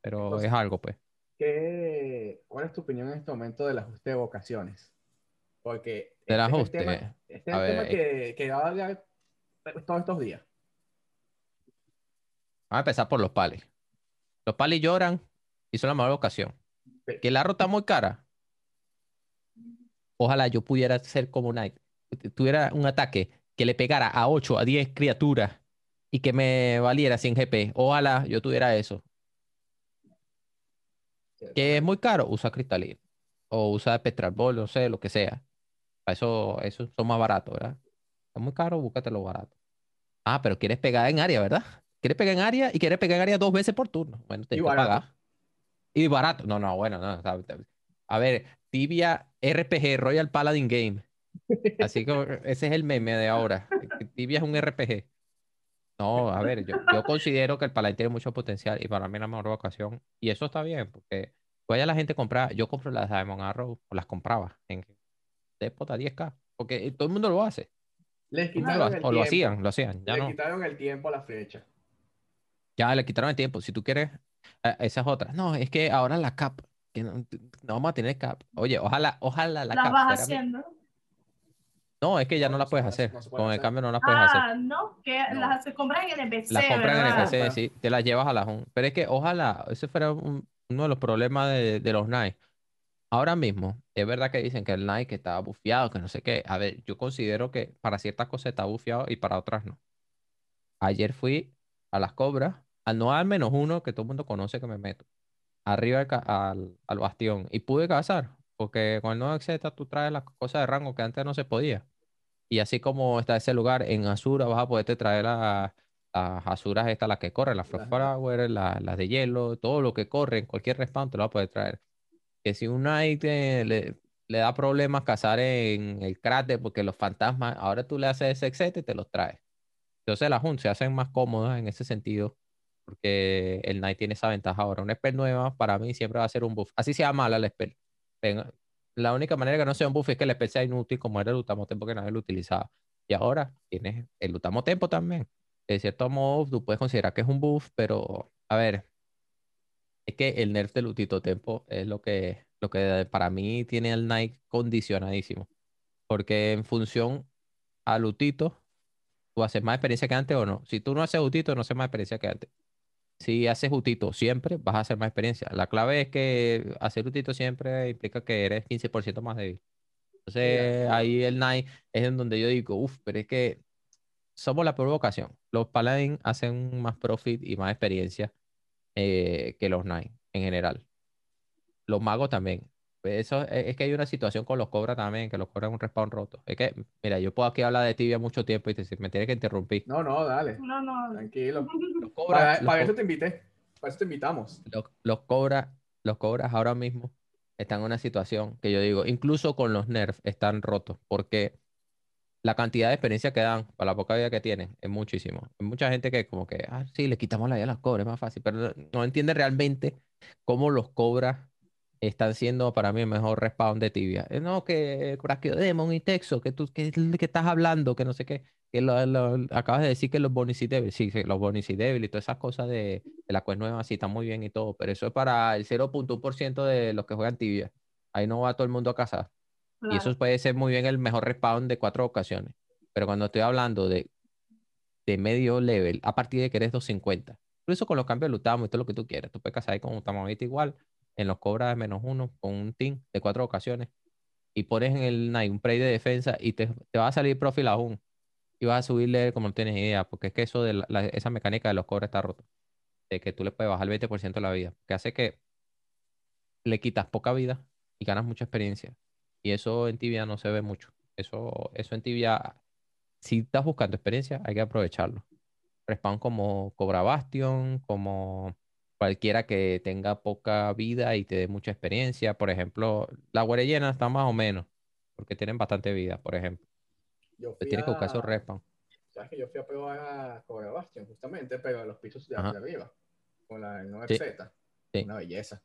pero Entonces- es algo, pues. ¿Qué, ¿Cuál es tu opinión en este momento del ajuste de vocaciones? Porque Del este es el ajuste, tema, este es tema que, que va a hablar todos estos días. Vamos a empezar por los palis. Los palis lloran y son la mejor ocasión. Sí. Que la ruta muy cara. Ojalá yo pudiera ser como Knight. Tuviera un ataque que le pegara a 8, a 10 criaturas y que me valiera 100 GP. Ojalá yo tuviera eso. Que es muy caro, usa cristalino. O usa Petral Ball, no sé, lo que sea. Para eso, eso son más baratos, ¿verdad? Es muy caro, búscatelo barato. Ah, pero quieres pegar en área, ¿verdad? Quieres pegar en área y quieres pegar en área dos veces por turno. Bueno, barato. pagar. Y barato. No, no, bueno, no. A ver, Tibia RPG, Royal Paladin Game. Así que ese es el meme de ahora. Tibia es un RPG. No, a ver, yo, yo considero que el Paladin tiene mucho potencial y para mí es la mejor ocasión. Y eso está bien, porque vaya la gente compra, yo compro las Diamond Arrow, o las compraba en Depot a 10k, porque todo el mundo lo hace. Les lo quitaron hace, el o lo tiempo. hacían, lo hacían, ya Le no. quitaron el tiempo a la flecha. Ya le quitaron el tiempo. Si tú quieres, eh, esa es otra. No, es que ahora la cap, que no, no vamos a tener cap. Oye, ojalá, ojalá la Las cap vas haciendo. No, es que ya No, no no la se puedes puede hacer, Con el cambio no la puedes hacer. Ah, no, que No. las se compran en NPC, La compran en ¿verdad? NPC, sí, te la llevas a la Jun. Pero es que ojalá, ese fuera un- uno de los problemas de, de los Knights. Ahora mismo, es verdad que dicen que el Knight que estaba bufeado, que no sé qué. A ver, yo considero que para ciertas cosas está bufeado y para otras no. Ayer fui a las cobras, al no al menos uno que todo el mundo conoce que me meto, arriba al, ca- al, al bastión, y pude cazar, porque con el nuevo etc tú traes las cosas de rango que antes no se podía. Y así como está ese lugar, en Azura vas a poderte traer las, Azuras estas, las que corren, las Frostflower, las, las de hielo, todo lo que corre en cualquier respawn te lo vas a poder traer. Que si un Knight eh, le, le da problemas cazar en el cráter porque los fantasmas, ahora tú le haces ese etc y te los traes. Entonces las Hunt se hacen más cómodas en ese sentido, porque el Knight tiene esa ventaja ahora. Una spell nueva para mí siempre va a ser un buff. Así sea mala la spell. La única manera que no sea un buff es que la spell sea inútil, como era el Utamo Tempo que nadie lo utilizaba. Y ahora tienes el Utamo Tempo también. De cierto modo, tú puedes considerar que es un buff, pero a ver, es que el nerf del Lutito Tempo es lo que, lo que para mí tiene el Knight condicionadísimo. Porque en función a Lutito, tú haces más experiencia que antes o no. Si tú no haces Utito, no haces más experiencia que antes. Si haces Utito siempre, vas a hacer más experiencia. La clave es que hacer Utito siempre implica que eres 15% más débil. Entonces, ahí el Knight es en donde yo digo, uff, pero es que somos la provocación. Los Paladin hacen más profit y más experiencia eh, que los Knight en general. Los magos también. Eso es, es que hay una situación con los cobras también, que los cobras un respawn roto. Es que, mira, yo puedo aquí hablar de tibia mucho tiempo y te, me tienes que interrumpir. No, no, dale. No, no. Tranquilo. Los Para, cobras, los para eso te invité. Para eso te invitamos. los, los cobras, los cobras ahora mismo están en una situación que yo digo, incluso con los nerfs están rotos, porque la cantidad de experiencia que dan para la poca vida que tienen es muchísimo. Hay mucha gente que como que, ah, sí, le quitamos la vida a los cobras, es más fácil, pero no, no entiende realmente cómo los cobras están siendo para mí el mejor respawn de tibia. Eh, No, que Demon y Texo, que tú que, que estás hablando, que no sé qué, que lo, lo- acabas de decir que los Bonici Devil, sí, sí, los Bonici Devil y todas esas cosas de, de la quest nueva, sí, están muy bien y todo, pero eso es para el 0.1% de los que juegan tibia. Ahí no va todo el mundo a cazar. Y Claro. eso puede ser muy bien el mejor respawn de cuatro ocasiones. Pero cuando estoy hablando de, de medio level, a partir de que eres 250, incluso con los cambios de Lutamo y todo lo que tú quieras, tú puedes cazar ahí con Lutamo ahorita igual, en los cobras de menos uno, con un team de cuatro ocasiones, y pones en el Knight un play de defensa y te, te va a salir profil aún. Y vas a subirle como no tienes idea, porque es que eso de la- esa mecánica de los cobras está roto. De que tú le puedes bajar el 20% de la vida, que hace que le quitas poca vida y ganas mucha experiencia. Y eso en tibia no se ve mucho. Eso, eso en tibia, si estás buscando experiencia, hay que aprovecharlo. Respawn como Cobra Bastion, como cualquiera que tenga poca vida y te dé mucha experiencia. Por ejemplo, la Guarellena está más o menos, porque tienen bastante vida, por ejemplo. Yo fui tienes que buscar a- esos respawn. Sabes que yo fui a probar a Cobra Bastion, justamente, pero a los pisos de, de arriba, con la 9 Sí. Sí. Una belleza.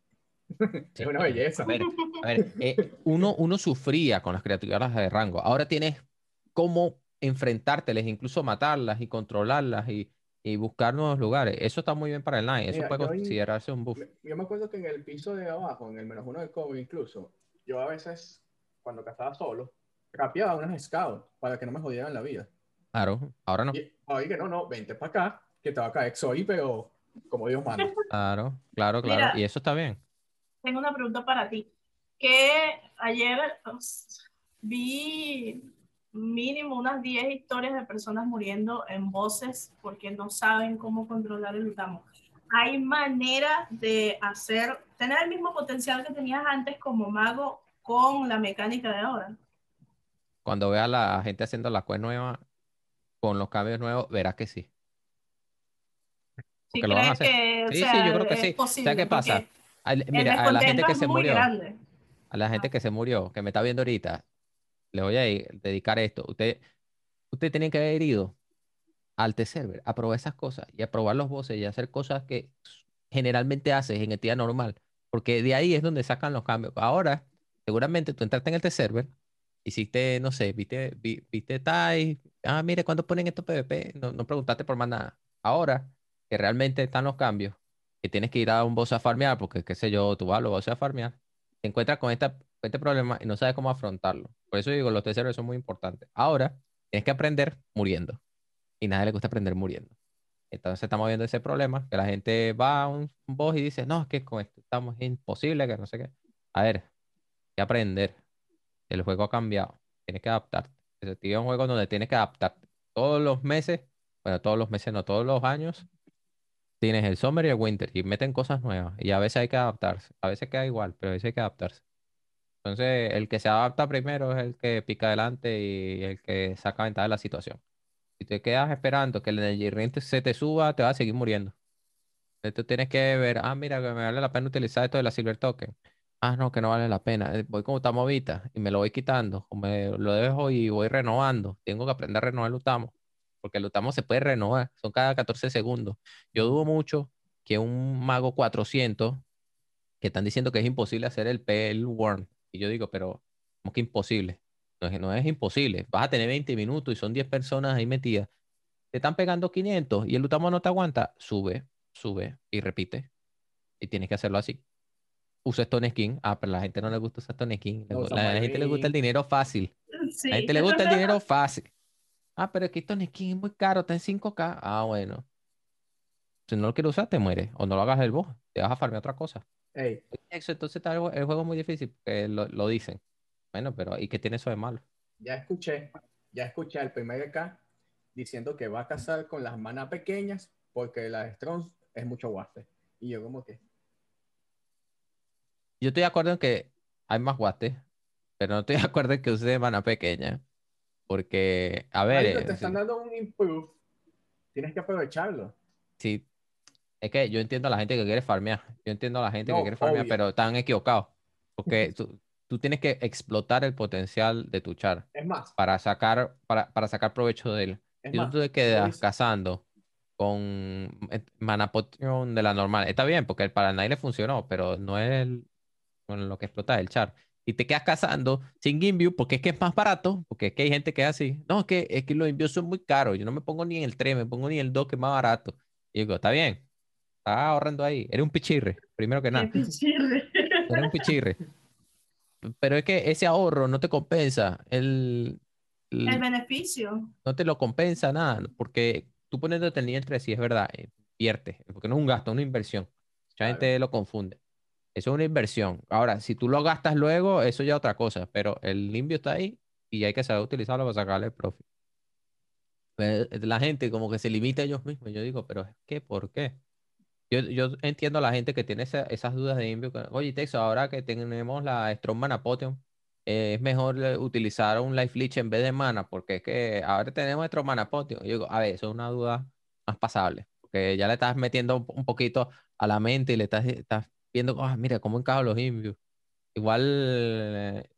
Sí, Es una belleza. A ver, a ver, eh, uno, uno sufría con las criaturas de rango. Ahora tienes cómo enfrentárteles, incluso matarlas y controlarlas y, y buscar nuevos lugares. Eso está muy bien para el Knight. Eso Mira, puede considerarse un buff. Me- Yo me acuerdo que en el piso de abajo, en el menos uno de cobre incluso, yo a veces, cuando cazaba solo, rapeaba unas scouts para que no me jodieran la vida. Claro, ahora no. Y que no, no, vente para acá, que te va a caer pero como Dios manda. Claro, claro, claro. Mira. Y eso está bien. Tengo una pregunta para ti. Que ayer pues, vi mínimo unas 10 historias de personas muriendo en voces porque no saben cómo controlar el Utamo. ¿Hay manera de hacer, tener el mismo potencial que tenías antes como mago con la mecánica de ahora? Cuando veas a la gente haciendo la quest nueva, con los cambios nuevos, verás que sí. ¿Sí lo van a hacer. que, Sí, sí, sea, yo creo que sí. posible? ¿Sabes qué pasa? Al- mira, a la gente que se murió, grande. a la gente que se murió, que me está viendo ahorita, le voy a dedicar esto. Usted, usted tiene que haber ido al T-Server a probar esas cosas y a probar los bosses y hacer cosas que generalmente haces en el día normal. Porque de ahí es donde sacan los cambios. Ahora, seguramente tú entraste en el T-Server, hiciste, no sé, viste, vi- viste Tai, ah, mire, ¿cuándo ponen esto PvP? No, no preguntaste por más nada. Ahora, que realmente están los cambios, que tienes que ir a un boss a farmear, porque qué sé yo, tú vas a los a farmear, te encuentras con, esta, este problema y no sabes cómo afrontarlo. Por eso digo, los T-Servers son muy importantes. Ahora, tienes que aprender muriendo. Y nadie le gusta aprender muriendo. Entonces estamos viendo ese problema, que la gente va a un, un boss y dice, no, es que con esto estamos es imposible, que no sé qué. A ver, hay que aprender. El juego ha cambiado. Tienes que adaptarte. Es un juego donde tienes que adaptarte. Todos los meses, bueno, todos los meses, no, todos los años, tienes el summer y el winter y meten cosas nuevas. Y a veces hay que adaptarse. A veces queda igual, pero a veces hay que adaptarse. Entonces, el que se adapta primero es el que pica adelante y el que saca ventaja de la situación. Si te quedas esperando que el energy ring te- se te suba, te vas a seguir muriendo. Entonces, tú tienes que ver, ah, mira, que me vale la pena utilizar esto de la Silver Token. Ah, no, que no vale la pena. Eh, Voy con Utamovita y me lo voy quitando. O me lo dejo y voy renovando. Tengo que aprender a renovar el Utamo. porque el Lutamo se puede renovar, son cada 14 segundos. Yo dudo mucho que un mago 400, que están diciendo que es imposible hacer el PL Worm, y yo digo, pero ¿cómo que imposible? No es, no es imposible, vas a tener 20 minutos y son 10 personas ahí metidas. Te están pegando 500 y el Lutamo no te aguanta, sube, sube y repite. Y tienes que hacerlo así. Usa Stone Skin. Ah, pero a la gente no le gusta usar Stone Skin. No, a la gente le gusta el dinero fácil. Sí. A la gente le gusta el dinero fácil. Ah, pero es que Stone Skin es muy caro, está en 5K. Ah, bueno. Si no lo quieres usar, te mueres. O no lo hagas el boss. Te vas a farmear otra cosa. Ey, Eso, entonces está el, el juego muy difícil, porque lo, lo dicen. Bueno, pero ¿y qué tiene eso de malo? ya escuché, ya escuché al primer K diciendo que va a casar con las manas pequeñas porque la Strong es mucho waste. Y yo como que, Yo estoy de acuerdo en que hay más guastes, pero no estoy de acuerdo en que use mana pequeña. Porque, a ver, "Marico, eh, te están dando un improve, tienes que aprovecharlo. Sí, es que yo entiendo a la gente que quiere farmear. Yo entiendo a la gente que No, quiere farmear, obvio. pero están equivocados. Porque tú, tú tienes que explotar el potencial de tu char Es más, para sacar, para, para sacar provecho de él. es Si tú te quedas cazando con eh, mana potion de la normal, está bien, porque el para nadie le funcionó, pero no es el- con lo que explota el char. Y te quedas cazando sin Gimbio porque es que es más barato, porque es que hay gente que es así. No, es que, es que los envíos son muy caros. Yo no me pongo ni en el 3, me pongo ni en el 2, que es más barato. Y digo, está bien, estás ahorrando ahí. Eres un pichirre, primero que nada. pichirre. Eres un pichirre. Pero es que ese ahorro no te compensa. El, el- El beneficio. no te lo compensa nada, porque tú poniéndote el nivel 3, sí es verdad, invierte, porque no es un gasto, es una inversión. Mucha Claro. gente lo confunde. Eso es una inversión. Ahora, si tú lo gastas luego, eso ya es otra cosa, pero el limpio está ahí y hay que saber utilizarlo para sacarle el profit. Pero La gente como que se limita a ellos mismos. Yo digo, pero es que, ¿por qué? Yo, yo entiendo a la gente que tiene esa- esas dudas de Invio. Oye, Texo, ahora que tenemos la Strong Mana Potion, eh, es mejor eh, utilizar un Life Leech en vez de mana, porque es que ahora tenemos Strong Mana Potion. Yo digo, a ver, eso es una duda más pasable, porque ya le estás metiendo un, poquito a la mente y le estás, estás viendo, ah, mira, cómo encajan los Invios. Igual eh,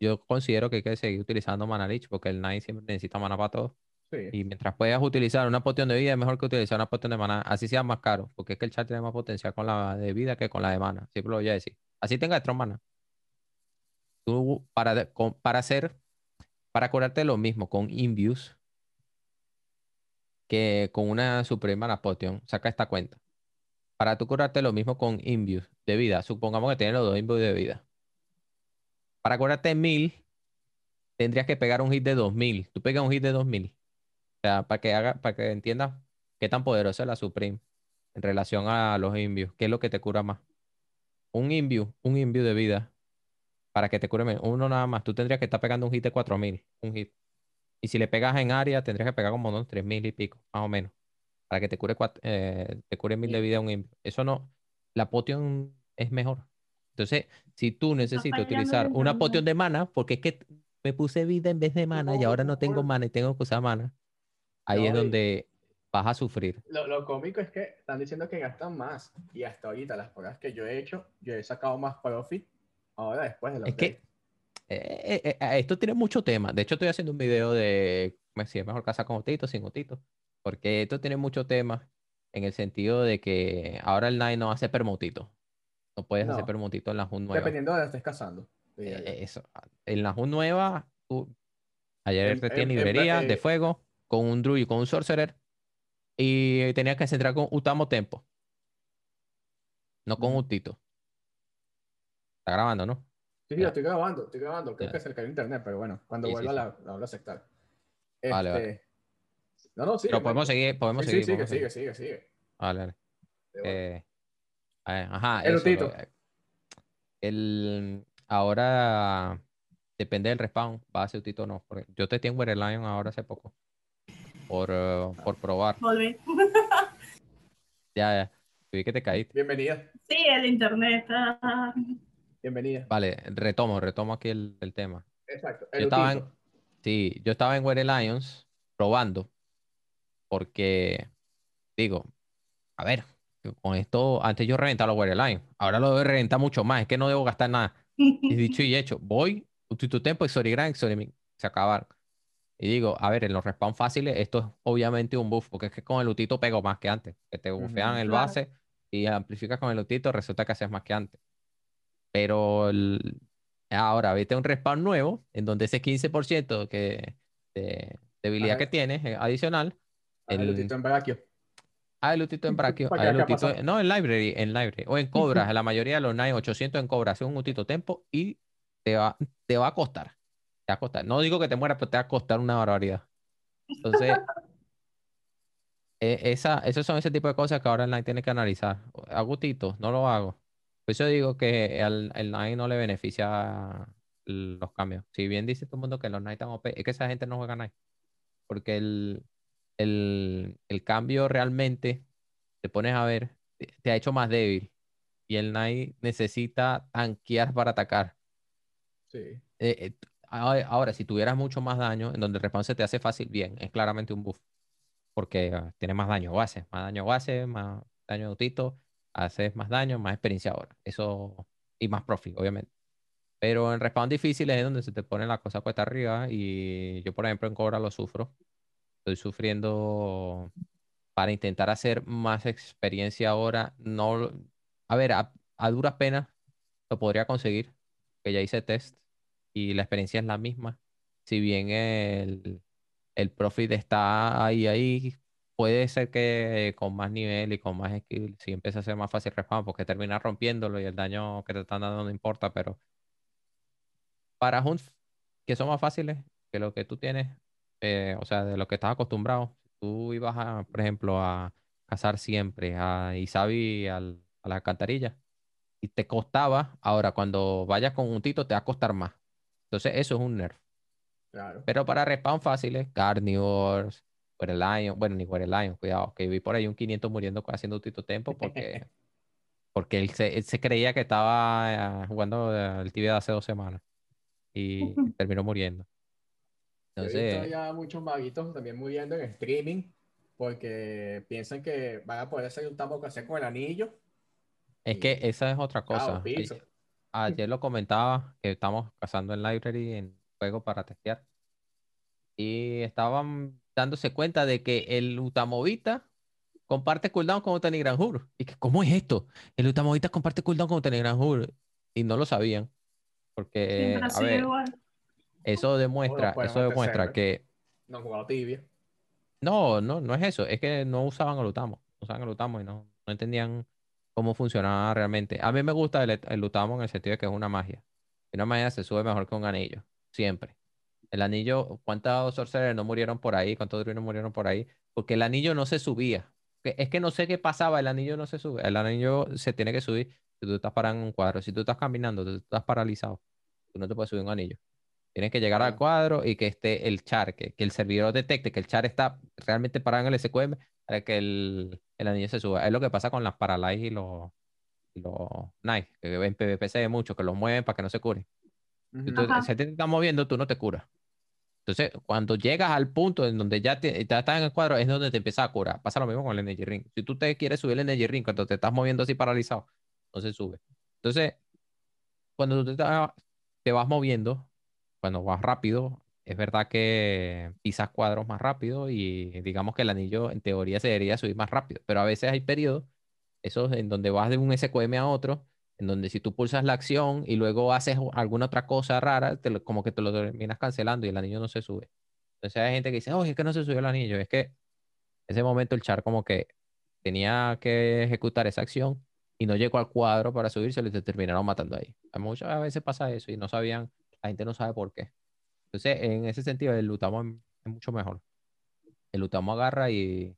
yo considero que hay que seguir utilizando Mana Leech, porque el Knight siempre necesita mana para todo. Y mientras puedas utilizar una poción de vida, es mejor que utilizar una poción de mana, así sea más caro, porque es que el char tiene más potencial con la de vida que con la de mana. Siempre voy a decir. Así tenga Strong mana. Tú, para, para hacer, para curarte lo mismo con Imbius que con una Supreme Mana Potion, saca esta cuenta. Para tú curarte lo mismo con Imbius de vida, supongamos que tienes los dos Imbius de vida. Para curarte 1000, tendrías que pegar un hit de 2000. Tú pegas un hit de 2000. Sea, para que haga, para que entiendas qué tan poderosa es la Supreme en relación a los Imbius. ¿Qué es lo que te cura más? Un Imbue, un Imbue de vida, para que te cure menos. Uno nada más. Tú tendrías que estar pegando un hit de 4000. Un hit. Y si le pegas en área, tendrías que pegar como unos 3000 y pico, más o menos. Para que te cure, cuat- eh, te cure 1000 de vida un Imbue. Eso no. La potion es mejor. Entonces, si tú necesitas utilizar una potion de mana, porque es que me puse vida en vez de mana y ahora no tengo mana y tengo que usar mana. Ahí No, es donde vas a sufrir. Lo, lo cómico es que están diciendo que gastan más. Y hasta ahorita, las pruebas que yo he hecho, yo he sacado más profit ahora después de los Es que eh, eh, eh, esto tiene mucho tema. De hecho, estoy haciendo un video de si es mejor casar con Otito o sin Otito. Porque esto tiene mucho tema en el sentido de que ahora el Nine no hace permutito. No puedes hacer permutito en la HUD nueva. Dependiendo de que estés. Eh, eso. En la HUD nueva, tú, ayer te tienes en librería de fuego con un Druid y con un Sorcerer. Y tenías que centrar con Utamo Tempo. No con Ujú. Utito. Está grabando, ¿no? Sí, yo estoy grabando, estoy grabando. Creo que se le cayó internet, pero bueno, cuando Sí, vuelva sí. la, la hablo a aceptar. Vale, Este, vale. No, no, sí. Pero podemos seguir, podemos Sí, seguir. sí, sigue, seguir. sigue, sigue, sigue. Vale, vale. Eh, ajá, El eso, lo- eh, el, ahora depende del respawn, va a ser Utito o no. porque yo te tengo el Lion ahora hace poco. Por, eh, por probar. Volví. Ya, ya. Vi que te caíste. Bienvenida, Sí, el internet. bienvenida. Vale, retomo, retomo aquí el, el tema. Exacto. Yo El estaba en, sí, yo estaba en Were Lions probando. Porque, digo, a ver, con esto, antes yo reventaba los Were Lions. Ahora lo debo reventar mucho más. Es que no debo gastar nada. Y dicho y hecho, voy, tu tiempo, Exori Gran, Exori Min, se acabaron. Y digo, a ver, en los respawn fáciles, esto es obviamente un buff, porque es que con el lutito pego más que antes. Que te buffean Ujú, el claro. base y amplificas con el lutito, resulta que haces más que antes. Pero el- ahora, viste un respawn nuevo, en donde ese 15% que, de debilidad que tienes adicional, Ah, el el- lutito en braquio. Ah, el lutito en braquio. ¿Para ah, el no, en library, en library. O en cobras. la mayoría de los Nine 800 en cobra. Hace un lutito tempo y te va, te va a costar. Te va a costar. No digo que te mueras, pero te va a costar una barbaridad. Entonces, eh, esa, esos son ese tipo de cosas que ahora el Nine tiene que analizar. A gustito, no lo hago. Por eso digo que al el Nine no le beneficia los cambios. Si bien dice todo el mundo que los Nine están OP, es que esa gente no juega Nine. Porque el, el, el cambio realmente, te pones a ver, te, te ha hecho más débil. Y el Knight necesita tanquear para atacar. Sí. Eh, eh, ahora, si tuvieras mucho más daño, en donde el respawn se te hace fácil, bien, es claramente un buff. Porque ah, tienes más daño base, más daño base, más daño de autito, haces más daño, más experiencia ahora. Eso, y más profit, obviamente. Pero en respawn difíciles es donde se te pone la cosa cuesta arriba. Y yo, por ejemplo, en Cobra lo sufro. Estoy sufriendo para intentar hacer más experiencia ahora. No, a ver, a, a duras penas lo podría conseguir, que ya hice test y la experiencia es la misma. Si bien el, el profit está ahí, ahí, puede ser que con más nivel y con más skill, si empieza a ser más fácil respawn, porque terminas rompiéndolo y el daño que te están dando no importa, pero para hunts que son más fáciles que lo que tú tienes, eh, o sea, de lo que estás acostumbrado. Tú ibas a, por ejemplo, a cazar siempre a Isabi al, a la alcantarilla y te costaba, ahora cuando vayas con un tito te va a costar más. Entonces, eso es un nerf. Claro. Pero para respawn fáciles, Carnivores, Lion, bueno, ni Lion, cuidado, que vi por ahí un 500 muriendo haciendo un tito tempo porque, porque él se, él se creía que estaba eh, jugando eh, el tibia de hace dos semanas y terminó muriendo. Yo he visto Entonces, ya muchos maguitos también muriendo en streaming porque piensan que van a poder hacer un tambo que hacer con el anillo. es que esa es otra cosa. piso. Ayer, lo comentaba que estamos cazando en library en juego para testear y estaban dándose cuenta de que el Utamovita comparte cooldown con Utanigranjur. Y que, ¿cómo es esto? El Utamovita comparte cooldown con Utanigranjur. Y no lo sabían. Porque, a ver, eso demuestra, pueden eso demuestra que No han jugado tibia. no, no, no es eso. Es que no usaban el Utamo. No usaban el Utamo y no, no entendían cómo funcionaba realmente. A mí me gusta el, el Utamo en el sentido de que es una magia. Una magia se sube mejor que un anillo. Siempre. El anillo, ¿cuántos sorcerers no murieron por ahí? ¿Cuántos druidos murieron por ahí? Porque el anillo no se subía. Es que no sé qué pasaba, el anillo no se sube. El anillo se tiene que subir si tú estás parado en un cuadro. Si tú estás caminando, tú estás paralizado, tú no te puedes subir un anillo. Tienes que llegar al cuadro y que esté el char, que, que el servidor detecte que el char está realmente parado en el SQM para que el, el anillo se suba. Es lo que pasa con las Paralyze y los, los Knights, que en PvP se ve mucho, que los mueven para que no se tú- Ajá. si te estás moviendo, tú no te curas. Entonces, cuando llegas al punto en donde ya, te, ya estás en el cuadro, es donde te empiezas a curar. Pasa lo mismo con el Energy Ring. Si tú te quieres subir el Energy Ring cuando te estás moviendo así paralizado, no se sube. Entonces, cuando tú te, te vas moviendo, cuando vas rápido, es verdad que pisas cuadros más rápido y digamos que el anillo en teoría se debería subir más rápido, pero a veces hay periodos, esos en donde vas de un SQM a otro, en donde si tú pulsas la acción y luego haces alguna otra cosa rara, te lo- como que te lo terminas cancelando y el anillo no se sube. Entonces hay gente que dice, oh, es que no se subió el anillo, es que ese momento el char como que tenía que ejecutar esa acción y no llegó al cuadro para subirse y te terminaron matando ahí. Muchas veces pasa eso y no sabían, la gente no sabe por qué. Entonces, en ese sentido, el Lutamo es mucho mejor. El Lutamo agarra y,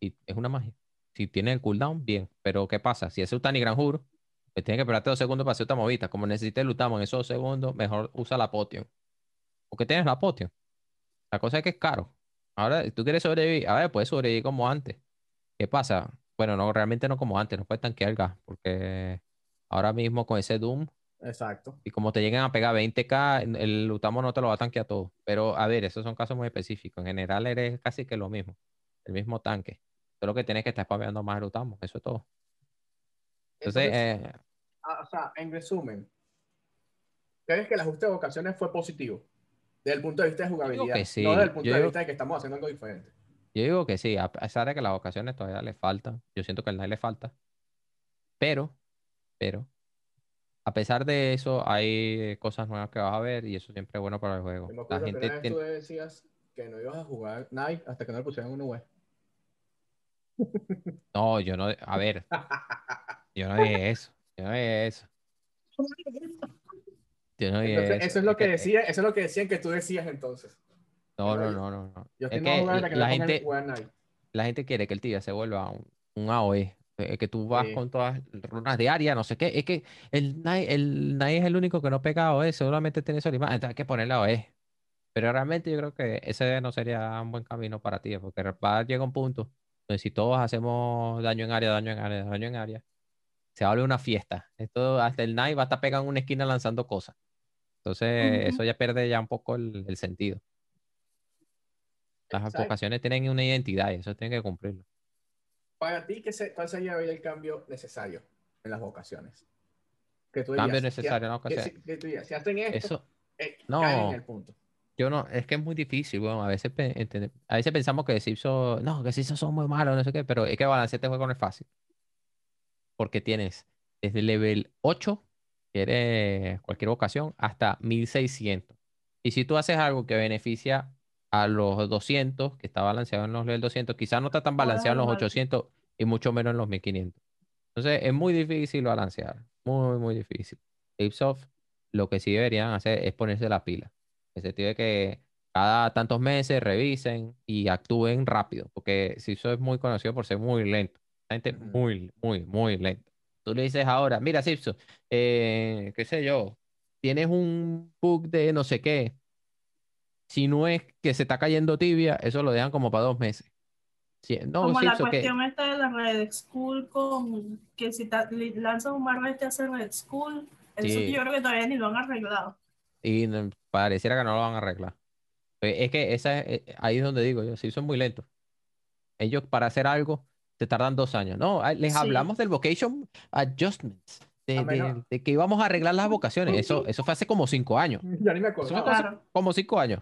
y es una magia. Si tiene el cooldown, bien. Pero ¿qué pasa? Si es Utani Granjur, pues tiene que esperarte dos segundos para hacer otra movida. Como necesita el Lutamo en esos dos segundos, mejor usa la potion. Porque tienes la potion. La cosa es que es caro. Ahora, si tú quieres sobrevivir, a ver, puedes sobrevivir como antes. ¿Qué pasa? Bueno, no, realmente no como antes, no puedes tanquear el gas, porque ahora mismo con ese Doom, Exacto. y como te lleguen a pegar 20k, el- Utamo no te lo va a tanquear todo. Pero a ver, esos son casos muy específicos. En general eres casi que lo mismo, el mismo tanque. Solo que tienes que estar spameando más el Utamo, eso es todo. Entonces, Entonces, eh, ah, o sea, en resumen, ¿crees que el ajuste de vocaciones fue positivo? Desde el punto de vista de jugabilidad, que sí. no desde el punto Yo de digo- vista de que estamos haciendo algo diferente. Yo digo que sí, a pesar de que las ocasiones todavía le faltan, yo siento que al Night le falta, pero, pero, a pesar de eso, hay cosas nuevas que vas a ver y eso siempre es bueno para el juego. Me La que gente tiene- tú decías que no ibas a jugar Night hasta que no le pusieran un V. No, yo no, a ver, yo no dije eso, yo no dije eso, yo no dije Entonces, eso es lo que decía, eso es lo que decían que tú decías entonces. No, no, no, no, no. Yo Es que hasta que la gente, la gente quiere que el tibia se vuelva un, un AOE, eh, que tú vas Sí. con todas runas diarias, no sé qué. Es que el Nai, el Nai es el único que no pega AOE, solamente tiene Solimán, entonces hay que ponerle AOE. Pero realmente yo creo que ese no sería un buen camino para ti, porque va a llegar un punto donde si todos hacemos daño en área, daño en área, daño en área, se a volver una fiesta. Esto, hasta el Nai va a estar pegado en una esquina lanzando cosas. Entonces, eso ya pierde ya un poco el, el sentido. Las Exacto. vocaciones tienen una identidad y eso tiene que cumplirlo. Para ti, ¿qué se, ¿cuál sería el cambio necesario en las vocaciones? Que tú Cambio dirías, necesario en las que si- que tú dirías, si hacen esto, Eso, eh, no. caen en el punto. yo no, es que es muy difícil, bueno, a veces, a veces pensamos que Simpson, no, que Simpson son muy malos, no sé qué, pero es que balancear este juego no es fácil. Porque tienes desde el level 8, que eres cualquier vocación, hasta 1600. Y si tú haces algo que beneficia a los 200, que está balanceado en los level 200, quizás no está tan balanceado en los lo vale. 800 y mucho menos en los 1500. Entonces es muy difícil balancear, muy, muy difícil. Ubisoft lo que sí deberían hacer es ponerse la pila. En el sentido de que cada tantos meses revisen y actúen rápido, porque Simpson es muy conocido por ser muy lento. La gente muy, muy, muy lenta. Tú le dices ahora, mira Simpson, eh, qué sé yo, tienes un bug de no sé qué. Si no es que se está cayendo tibia, eso lo dejan como para dos meses. Sí, no, Como la Simpson, que cuestión esta de la Red School con que si lanzas un Marvel te hace Red School. Eso Sí. yo creo que todavía ni lo han arreglado. y no- pareciera que no lo van a arreglar. Pues Es que esa es, eh, ahí es donde digo yo, sí son muy lentos. Ellos para hacer algo te tardan dos años. No, ah, les Sí. hablamos del vocation adjustments, de, A de- de que íbamos a arreglar las vocaciones. Eso, eso fue hace como cinco años. Ya ni me Eso fue acuerdo. hace Claro. como cinco años.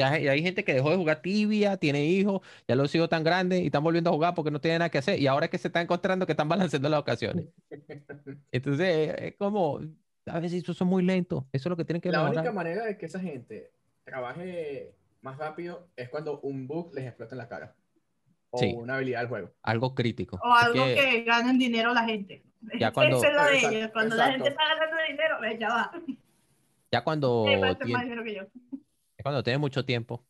Ya hay, hay gente que dejó de jugar tibia, tiene hijos, ya los hijos tan grandes y están volviendo a jugar porque no tienen nada que hacer. Y ahora es que se están encontrando que están balanceando las ocasiones. Entonces, eh, es como, a veces son muy lentos. Eso es lo que tienen que La mejorar. única manera de que esa gente trabaje más rápido es cuando un bug les explota en la cara. O Sí. una habilidad del juego. Algo crítico. O algo que- que ganen dinero la gente. Ya cuando- Esa es la de Exacto, ellos. Cuando la gente está ganando dinero, eh, ya va. Ya cuando, más dinero que yo. Cuando tienes mucho tiempo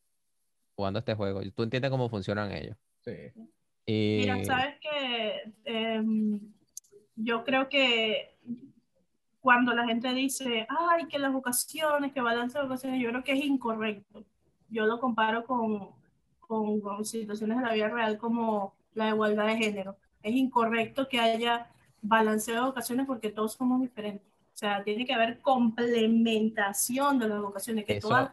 jugando este juego, tú entiendes cómo funcionan ellos. Sí. Y Mira, sabes que em, yo creo que cuando la gente dice, ay, que las vocaciones, que balance de vocaciones, yo creo que es incorrecto. Yo lo comparo con, con, con situaciones de la vida real como la igualdad de género. Es incorrecto que haya balanceo de vocaciones porque todos somos diferentes. O sea, tiene que haber complementación de las vocaciones, que Eso- todas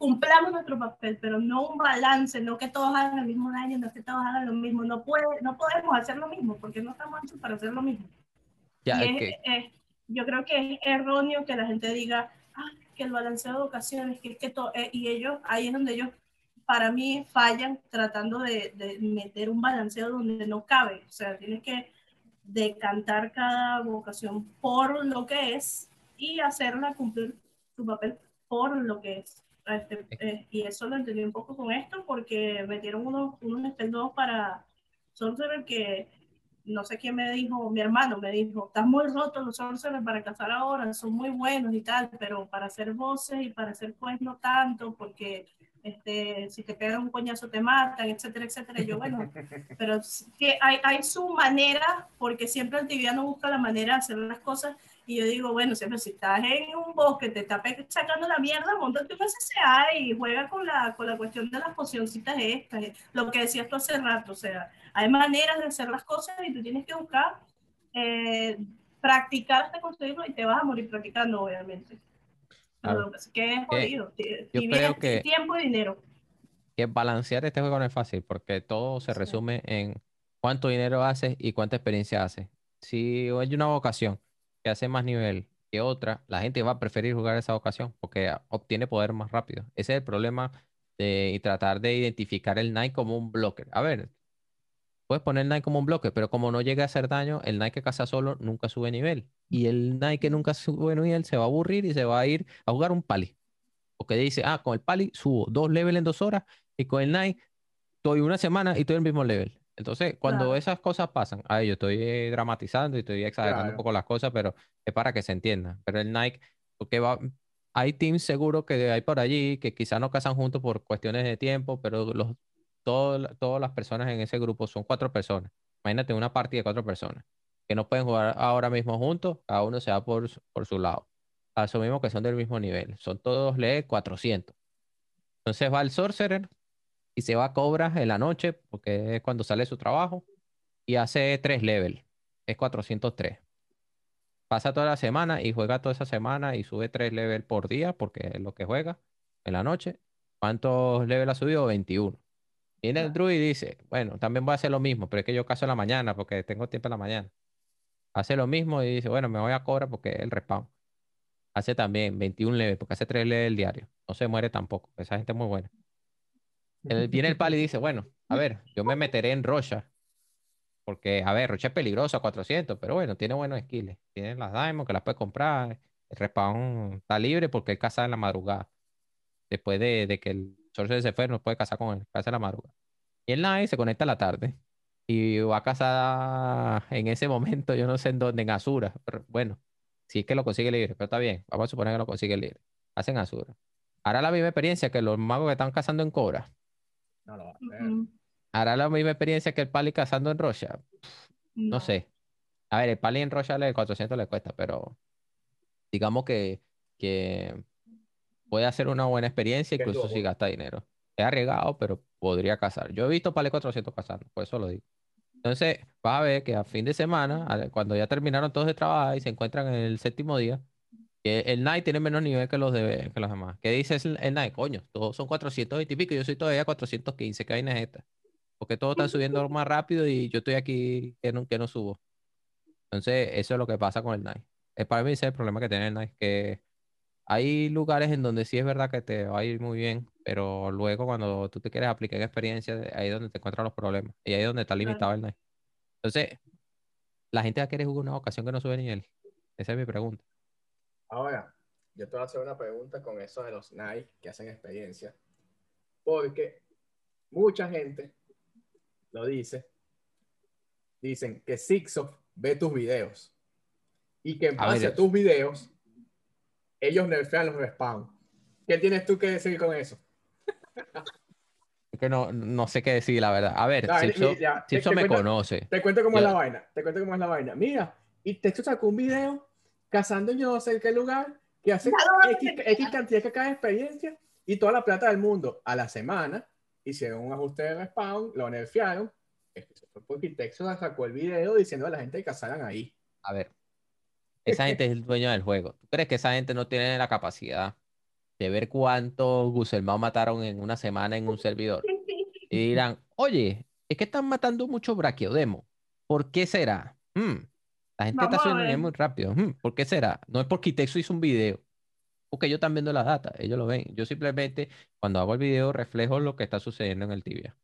cumplamos nuestro papel, pero no un balance, no que todos hagan el mismo daño, no que todos hagan lo mismo. No, puede, no podemos hacer lo mismo porque no estamos hechos para hacer lo mismo. ya Y es es- es- yo creo que es erróneo que la gente diga ah, que el balanceo de vocaciones, que es que to- eh, y ellos, ahí es donde ellos, para mí, fallan tratando de, de meter un balanceo donde no cabe. O sea, tienes que decantar cada vocación por lo que es y hacerla cumplir su papel por lo que es. Este, eh, y eso lo entendí un poco con esto porque metieron unos, unos dogs para Sorcerer que no sé quién me dijo, mi hermano me dijo, están muy rotos los sorcerers para cazar ahora, son muy buenos y tal, pero para hacer voces y para hacer pues no tanto, porque este, si te pegan un coñazo te matan, etcétera, etcétera. Yo, bueno, pero que hay, hay su manera, porque siempre el tibiano busca la manera de hacer las cosas. Y yo digo, bueno, siempre si estás en un bosque, te está sacando la mierda, montate un SCA y juega con la, con la cuestión de las pocioncitas estas, eh, lo que decías tú hace rato, o sea, hay maneras de hacer las cosas y tú tienes que buscar eh, practicar hasta conseguirlo y te vas a morir practicando, obviamente. Claro. que es que es jodido. ti- yo creo que- Tiempo y dinero. que balancear este juego no es fácil porque todo se Sí. resume en cuánto dinero haces y cuánta experiencia haces. Si hay una vocación que hace más nivel que otra, la gente va a preferir jugar esa ocasión porque obtiene poder más rápido. Ese es el problema de y tratar de identificar el Knight como un blocker. A ver, puedes poner el Knight como un bloque, pero como no llega a hacer daño, el Knight que caza solo nunca sube nivel. Y el Knight que nunca sube nivel se va a aburrir y se va a ir a jugar un pali. Porque dice, ah, con el pali subo dos levels en dos horas y con el Knight estoy una semana y estoy en el mismo level. Entonces, cuando Claro. esas cosas pasan, a yo estoy eh, dramatizando y estoy exagerando un poco las cosas, pero es para que se entienda. Pero el Nike, porque va, hay teams seguro que hay por allí que quizás no casan juntos por cuestiones de tiempo, pero los, todo- todas las personas en ese grupo son cuatro personas. Imagínate una partida de cuatro personas que no pueden jugar ahora mismo juntos, cada uno se va por, su- por su lado. Asumimos que son del mismo nivel, son todos le 400. Entonces va el Sorcerer y se va a Cobra en la noche, porque es cuando sale su trabajo, y hace tres level, es 403. Pasa toda la semana y juega toda esa semana y sube tres level por día, porque es lo que juega en la noche. ¿Cuántos level ha subido? 21. Viene el Druid y dice, bueno, también voy a hacer lo mismo, pero es que yo caso en la mañana, porque tengo tiempo en la mañana. Hace lo mismo y dice, bueno, me voy a Cobra porque es el respawn. Hace también 21 level, porque hace tres level diario. No se muere tampoco, esa gente es muy buena. El- viene el pali y dice, bueno, a ver, yo me meteré en Rocha. Porque, a ver, Rocha es peligroso a 400, pero bueno, tiene buenos skills. Tiene las Diamond que las puede comprar. El respawn está libre porque él caza en la madrugada. Después de, de que el Sorcerer se fue, no puede cazar con él, caza en la madrugada. Y el Night se conecta a la tarde. Y va a cazar en ese momento, yo no sé en dónde, en Azura. Pero bueno, si es que lo consigue libre, pero está bien. Vamos a suponer que lo consigue libre. Hacen Azura. Hará la misma experiencia que los magos que están cazando en Cobra. No lo va a hacer. Hará la misma experiencia que el Pali cazando en Rocha. No sé. A ver, el Pali en Rocha le 400 le cuesta, pero digamos que, que puede hacer una buena experiencia, incluso si gasta dinero. Es arriesgado, pero podría cazar. Yo he visto Pali 400 cazando, por eso lo digo. Entonces, vas a ver que a fin de semana, cuando ya terminaron todos de trabajar y se encuentran en el séptimo día, el Knight tiene menos nivel que los, de, que los demás. ¿Qué dice el Knight? Coño, todos son 420 y pico, yo soy todavía 415. ¿Qué vaina es esta? Porque todos están subiendo más rápido y yo estoy aquí que no, que no subo. Entonces, eso es lo que pasa con el Knight. Es para mí ese es el problema que tiene el Knight, que hay lugares en donde sí es verdad que te va a ir muy bien, pero luego cuando tú te quieres aplicar en experiencia, ahí es donde te encuentran los problemas. Y ahí es donde está limitado el Knight. Entonces, la gente va a querer jugar una ocasión que no sube nivel. Esa es mi pregunta. Ahora, yo te voy a hacer una pregunta con eso de los Nike que hacen experiencia. Porque mucha gente lo dice. Dicen que Sixof ve tus videos. Y que en A base ver, a tus videos, ellos nerfean los respawn. ¿Qué tienes tú que decir con eso? Es que no, no sé qué decir, la verdad. A ver, No, te- te me cuento- conoce. Te cuento cómo Ya. es la vaina. Te cuento cómo es la vaina. Mira, y Texas sacó un video cazando en yo no sé qué lugar que hace X, X cantidad que cada experiencia y toda la plata del mundo a la semana. Hicieron un ajuste de respawn, lo nerfearon. Eso fue porque Texas sacó el video diciendo a la gente que cazaran ahí. A ver, esa gente es el dueño del juego. ¿Tú crees que esa gente no tiene la capacidad de ver cuántos Guselmao mataron en una semana en un servidor? Y dirán, oye, es que están matando mucho braquiodemo. ¿Por qué será? Hmm, La gente Vamos está subiendo muy rápido. Hmm, ¿Por qué será? No es porque Itexo hizo un video. Porque ellos están viendo la data, ellos lo ven. Yo simplemente, cuando hago el video, reflejo lo que está sucediendo en el tibia.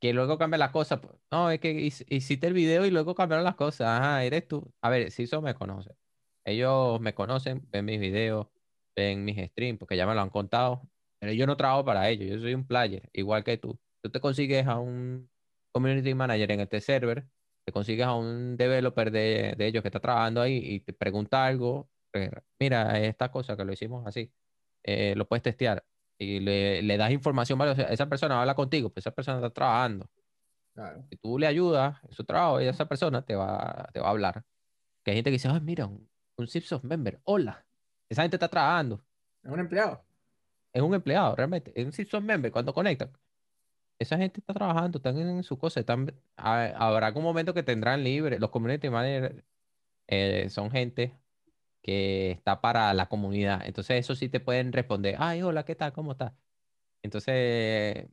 Que luego cambia la cosa. pues, No, es que hic- hiciste el video y luego cambiaron las cosas. Ajá, eres tú. A ver, si eso me conoce. Ellos me conocen, ven mis videos, ven mis streams, porque ya me lo han contado. Pero yo no trabajo para ellos, yo soy un player, igual que tú. Tú te consigues a un community manager en este server, te consigues a un developer de, de ellos que está trabajando ahí y te pregunta algo. eh, Mira, esta cosa que lo hicimos así, eh, lo puedes testear y le, le das información valiosa. Esa persona habla contigo, pues esa persona está trabajando. Claro. Si tú le ayudas en su trabajo y esa persona te va, te va a hablar. Que hay gente que dice, ay, mira, un, un Zipsoft member, hola. Esa gente está trabajando. Es un empleado. Es un empleado, realmente. Es un Zipsoft member cuando conectan. Esa gente está trabajando, están en su cosa. Están, ha- habrá algún momento que tendrán libre. Los community managers eh, son gente que está para la comunidad. Entonces, eso sí te pueden responder, ay, hola, ¿qué tal? ¿Cómo estás? Entonces,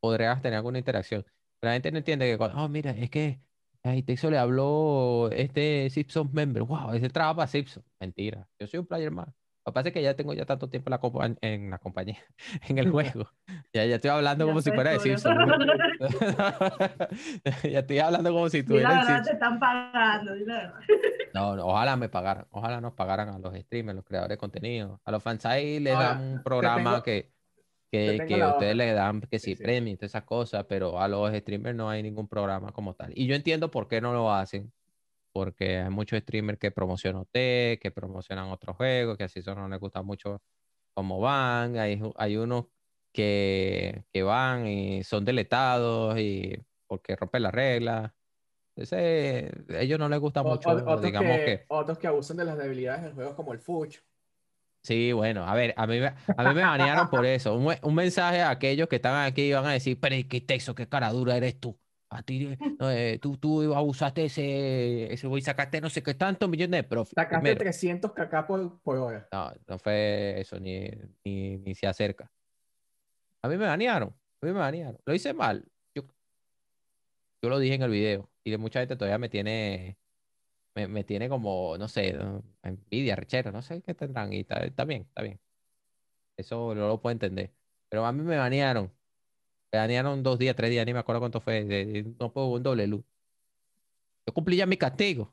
podrías tener alguna interacción. Pero la gente no entiende que, oh, mira, es que Ay, Texo le habló este Simpson member. Wow, ese trabaja para Simpson. Mentira. Yo soy un player más. Lo que pasa es que ya tengo ya tanto tiempo en la, en la compañía, en el juego. Ya, ya estoy hablando Ya como si fuera de Simpson. ya estoy hablando como si la tuviera el verdad, te están pagando, la. No, no, ojalá me pagaran. Ojalá nos pagaran a los streamers, los creadores de contenido. A los fansai les Ahora, dan un programa tengo- que, que, que la ustedes le dan, que sí, Sí, premios todas esas cosas, pero a los streamers no hay ningún programa como tal. Y yo entiendo por qué no lo hacen, porque hay muchos streamers que promocionan OT, que promocionan otros juegos, que así eso no les gusta mucho cómo van. Hay, hay unos que, que van y son deletados y porque rompen las reglas. Entonces, a ellos no les gusta O- mucho, otros, digamos que, que... otros que abusan de las debilidades en juegos como el Fuch. Sí, bueno, a ver, a mí, me- a mí me banearon por eso. Un, un mensaje a aquellos que estaban aquí y van a decir, pero qué texto, qué cara dura eres tú. A ti, no, eh, tú, tú abusaste ese, ese güey, sacaste no sé qué tantos millones de profit. Sacaste Primero, 300 kk por, por hora. no, no fue eso, ni, ni, ni se acerca. A mí me banearon, a mí me banearon. Lo hice mal. Yo, yo lo dije en el video y de mucha gente todavía me tiene, me, me tiene como, no sé, envidia, rechera, no sé qué tendrán y está, está bien, está bien. Eso no lo puedo entender. Pero a mí me banearon. Me banearon dos días, tres días, ni me acuerdo cuánto fue. de- de- no puedo un doble luz. Yo cumplí ya mi castigo.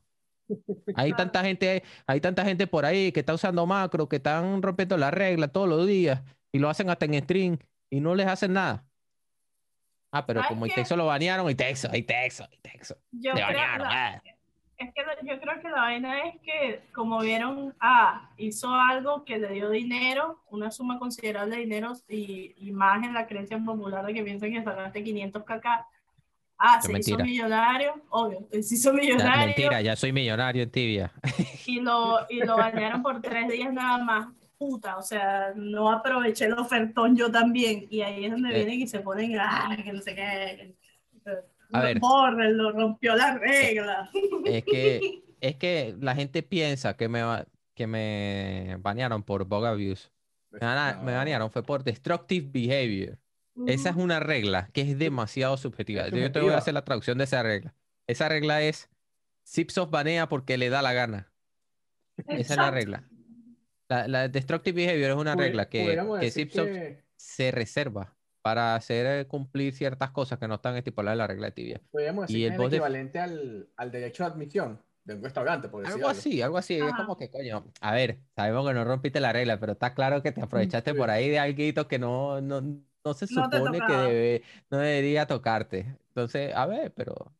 Hay tanta gente, hay tanta gente por ahí que está usando macro, que están rompiendo la regla todos los días y lo hacen hasta en stream y no les hacen nada. Ah, pero ¿Sabes como y qué? Texo lo banearon, y Texo, y Texo, y Texo. Yo creo, banearon. la- ah. Es que yo creo que la vaina es que como vieron, ah, hizo algo que le dio dinero, una suma considerable de dinero y, y más en la creencia popular de que piensan que sacaste 500 kk. Ah, se es hizo mentira. millonario, obvio, se hizo Ya, millonario mentira, ya soy millonario en tibia. y lo, y lo bañaron por tres días nada más. Puta, o sea, no aproveché el ofertón yo también. Y ahí es donde Eh. vienen y se ponen, ah, que no sé qué. A ver. Bórrenlo, rompió la regla. Es que, es que la gente piensa que me, que me banearon por bug abuse. Me, me banearon fue por destructive behavior. Esa es una regla que es demasiado subjetiva. Es Yo te voy a hacer la traducción de esa regla. Esa regla es Zipsoft banea porque le da la gana. Esa es la regla. La, la destructive behavior es una regla que, que Zipsoft que- se reserva para hacer eh, cumplir ciertas cosas que no están estipuladas en la regla de tibia. podríamos decir Y el es el voz de- equivalente al, al derecho de admisión de un restaurante, por decir Algo así, algo así. Es Ajá. como que, coño, a ver, sabemos que no rompiste la regla, pero está claro que te aprovechaste Sí. por ahí de algo que no, no, no se No supone que debe, no debería tocarte. Entonces, a ver, pero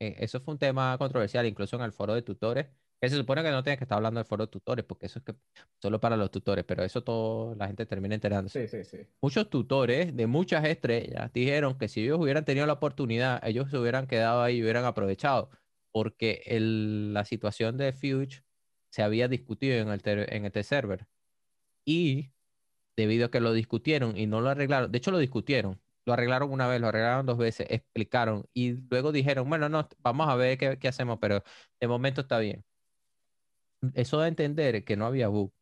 eh, eso fue un tema controversial, incluso en el foro de tutores, que se supone que no tienes que estar hablando del foro de tutores, porque eso es que solo para los tutores, pero eso todo la gente termina enterándose. Sí, sí, sí. Muchos tutores de muchas estrellas dijeron que si ellos hubieran tenido la oportunidad, ellos se hubieran quedado ahí y hubieran aprovechado, porque el- la situación de Fuge se había discutido en el, ter- en este server. Y debido a que lo discutieron y no lo arreglaron, de hecho lo discutieron, lo arreglaron una vez, lo arreglaron dos veces, explicaron y luego dijeron, bueno, no, vamos a ver qué, qué hacemos, pero de momento está bien. Eso da a entender que no había bug.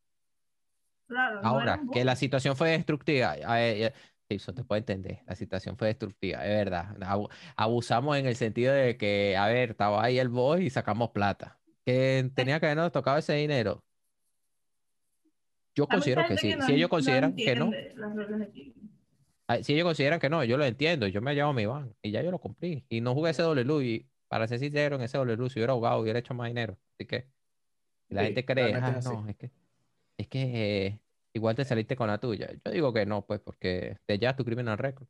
Claro, no era Ahora, que la situación fue destructiva, eh, eh, eso te puede entender, la situación fue destructiva, es verdad. Abu- abusamos en el sentido de que, a ver, estaba ahí el boss y sacamos plata. Que tenía que habernos tocado ese dinero. Yo considero que sí. no- Si ellos no consideran que no, entiende las reglas de aquí. ah, si ellos consideran que no, yo lo entiendo, yo me llevo mi van y ya yo lo cumplí. Y no jugué ese doble luz y para ser sincero, en ese doble luz, si hubiera jugado, hubiera hecho más dinero. Así que y la Sí, gente cree, ah, es no, es que, es que eh, igual te saliste con la tuya. Yo digo que no, pues, porque te llevas tu criminal record.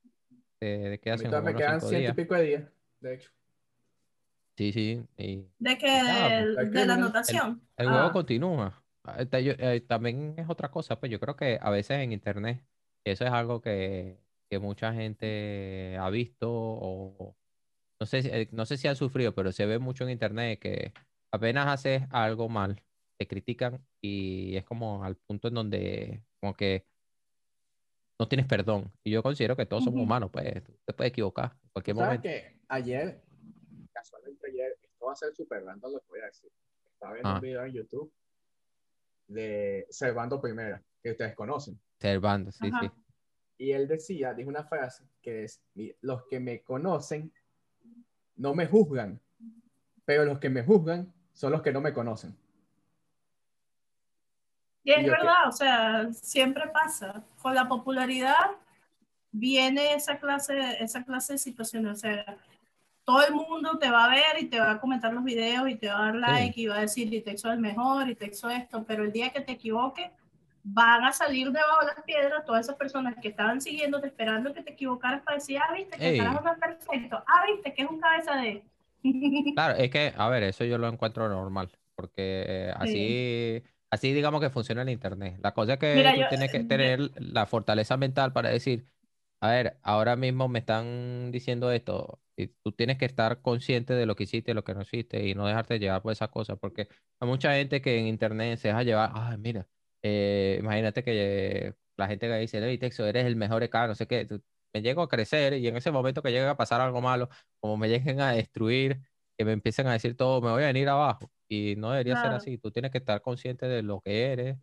Te, te A quedas mí en todavía como me quedan ciento y pico de días, de hecho. Sí, sí. Y ¿De qué? Ah, De, pues, de la anotación. el Ah, juego continúa. Ah, está- yo- eh, también es otra cosa, pues yo creo que a veces en internet, eso es algo que, que mucha gente ha visto o no sé, eh, no sé si han sufrido, pero se ve mucho en internet que apenas haces algo mal, te critican y es como al punto en donde como que no tienes perdón. Y yo considero que todos somos Ujú. humanos, pues tú te puedes equivocar en cualquier ¿Sabes momento. que ayer, casualmente ayer, esto va a ser súper random, lo que voy a decir. Estaba viendo Ah. un video en YouTube de Servando Primera, que ustedes conocen. Servando, sí, Ajá. sí. Y él decía, dijo una frase que es, "Mi- los que me conocen no me juzgan, pero los que me juzgan son los que no me conocen. Y es Y yo que- verdad, o sea, siempre pasa. Con la popularidad viene esa clase, esa clase de situaciones. O sea, todo el mundo te va a ver y te va a comentar los videos y te va a dar like y va a decir, y Texo es el mejor, y Texo esto, pero el día que te equivoques, van a salir debajo de las piedras todas esas personas que estaban siguiéndote, esperando que te equivocaras para decir, ah, viste, que carajo no es perfecto, ah, viste, que es un cabeza de... Claro, es que, a ver, eso yo lo encuentro normal, porque eh, así, así digamos que funciona el internet. La cosa es que Mira, tú yo- tienes que yo- tener la fortaleza mental para decir, a ver, ahora mismo me están diciendo esto, y tú tienes que estar consciente de lo que hiciste, lo que no hiciste, y no dejarte llevar por esas cosas, porque hay mucha gente que en internet se deja llevar, ay, mira, eh, imagínate que eh, la gente que dice, hey, Texo, eres el mejor acá, no sé qué, me llego a crecer, y en ese momento que llega a pasar algo malo, como me lleguen a destruir, que me empiecen a decir todo, me voy a venir abajo. Y no debería ser Claro. así. Tú tienes que estar consciente de lo que eres,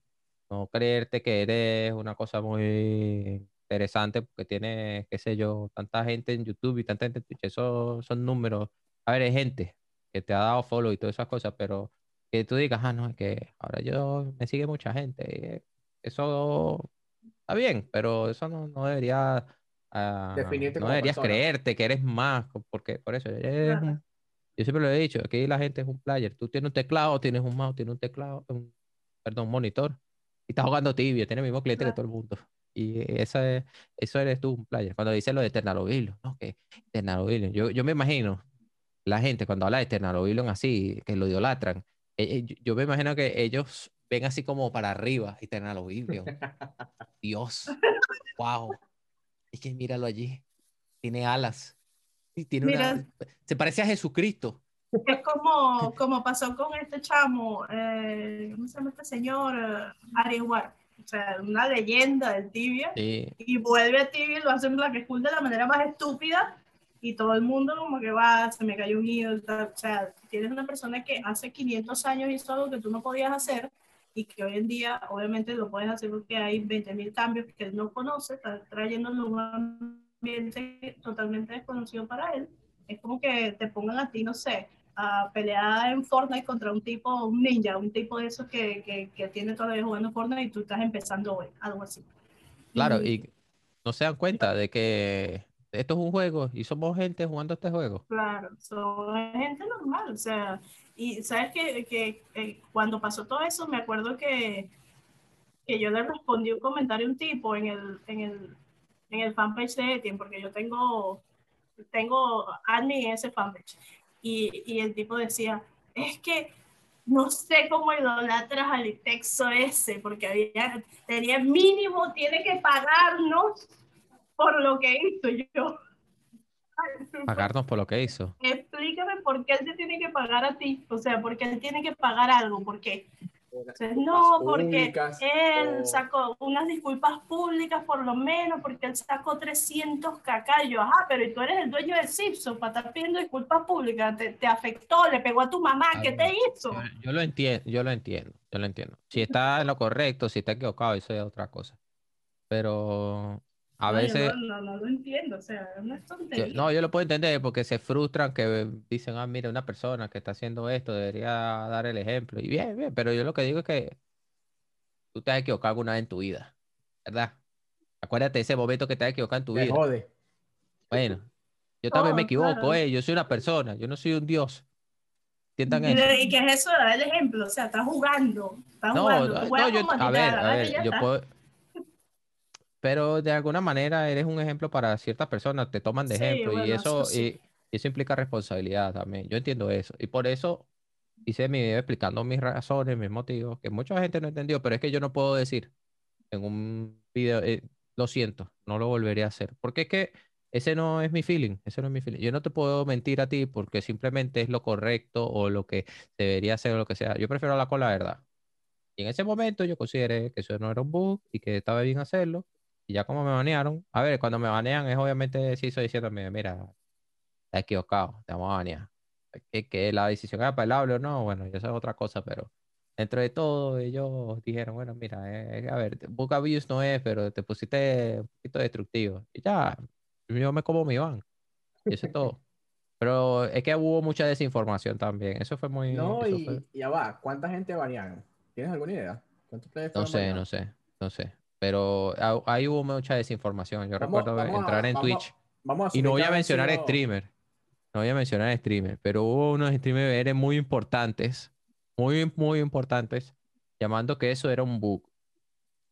no creerte que eres una cosa muy interesante porque tiene, qué sé yo, tanta gente en YouTube y tanta gente en Twitch. Eso son números. A ver, hay gente que te ha dado follow y todas esas cosas, pero que tú digas, ah, no, es que ahora yo me sigue mucha gente. Eso está bien, pero eso no, no debería. Definirte no deberías persona. creerte que eres más, porque por eso eres Claro. un- yo siempre lo he dicho, aquí la gente es un player. Tú tienes un teclado, tienes un mouse, tienes un teclado, un, perdón, un monitor. Y estás jugando tibia, tienes el mismo cliente que Claro. todo el mundo. Y eso, es, eso eres tú, un player. Cuando dice lo de Eternalovillo, ¿no? Que Eternalovillo. Yo, yo me imagino la gente cuando habla de Eternalovillo así, que lo idolatran. eh, yo, yo me imagino que ellos ven así como para arriba, Eternalovillo. Dios, wow. Es que míralo allí. Tiene alas. Tiene Mira. una. Se parece a Jesucristo. Es como, como pasó con este chamo, eh, ¿cómo se llama este señor? Eh, Ari War. O sea, una leyenda del tibia. Sí. Y vuelve a tibia y lo hace en Black School de la manera más estúpida. Y todo el mundo como que va, se me cayó un tal. O sea, tienes una persona que hace 500 años hizo algo que tú no podías hacer y que hoy en día obviamente lo puedes hacer porque hay 20.000 cambios que él no conoce, está trayéndolo a un ambiente totalmente desconocido para él. Es como que te pongan a ti, no sé, a pelear en Fortnite contra un tipo, un ninja, un tipo de esos que, que, que tiene todavía jugando Fortnite y tú estás empezando hoy, algo así. Claro, y no se dan cuenta de que esto es un juego y somos gente jugando este juego. Claro, son gente normal, o sea, y sabes que, que, eh, cuando pasó todo eso, me acuerdo que, que yo le respondí un comentario a un tipo en el, en el, en el fanpage de Etienne, porque yo tengo, tengo admin en ese fanpage, y, y el tipo decía, es que no sé cómo idolatras al texto ese, porque había, tenía mínimo, tiene que pagarnos por lo que hizo yo. Pagarnos por lo que hizo. explícame por qué él te tiene que pagar a ti, o sea, porque él tiene que pagar algo, porque Disculpas no, porque públicas, él o- sacó unas disculpas públicas por lo menos, porque él sacó 300 cacayos, ajá, pero y tú eres el dueño de Simpson para estar pidiendo disculpas públicas, te, te afectó, le pegó a tu mamá, ¿qué te hizo? Yo, yo lo entiendo, yo lo entiendo, yo lo entiendo. Si está en lo correcto, si está equivocado, eso es otra cosa. Pero a No, yo veces, no, no, no lo entiendo, o sea, no es yo- tontería. no, yo lo puedo entender porque se frustran que dicen, ah, mira, una persona que está haciendo esto debería dar el ejemplo. Y bien, bien, pero yo lo que digo es que tú te has equivocado alguna vez en tu vida, ¿verdad? Acuérdate de ese momento que te has equivocado en tu Me vida. jode. Bueno, yo también me Oh, equivoco, claro. eh, yo soy una persona, yo no soy un dios. Entiendan eso. y que es eso de dar el ejemplo, o sea, estás jugando, estás No, jugando, no, juegas yo, a ver, a ver, yo está. puedo, pero de alguna manera eres un ejemplo para ciertas personas, te toman de Sí, ejemplo y bueno, eso, eso sí. y eso implica responsabilidad también. Yo entiendo eso y por eso hice mi video explicando mis razones, mis motivos, que mucha gente no entendió, pero es que yo no puedo decir en un video, eh, lo siento, no lo volveré a hacer, porque es que ese no es mi feeling, ese no es mi feeling. Yo no te puedo mentir a ti porque simplemente es lo correcto o lo que debería ser o lo que sea. Yo prefiero hablar con la verdad. Y en ese momento yo consideré que eso no era un bug y que estaba bien hacerlo. Y ya como me banearon, a ver, cuando me banean es obviamente si estoy diciéndome, mira, estás equivocado, te vamos a banear. Que, que la decisión era apelable o no, bueno, eso es otra cosa, pero dentro de todo ellos dijeron, bueno, mira, eh, a ver, abuse no es, pero te pusiste un poquito destructivo. Y ya, yo me como mi van. Y eso es todo. Pero es que hubo mucha desinformación también. Eso fue muy. No, y, fue- y ya va. ¿Cuánta gente banearon? ¿Tienes alguna idea? ¿Cuántos players No sé, no sé, no sé. Pero ah, ahí hubo mucha desinformación. Yo Vamos- recuerdo vamos a- entrar en vamos Twitch Vamos a y no voy a mencionar streamer. No voy a mencionar streamer, pero hubo unos streamers muy importantes, muy, muy importantes, llamando que eso era un bug,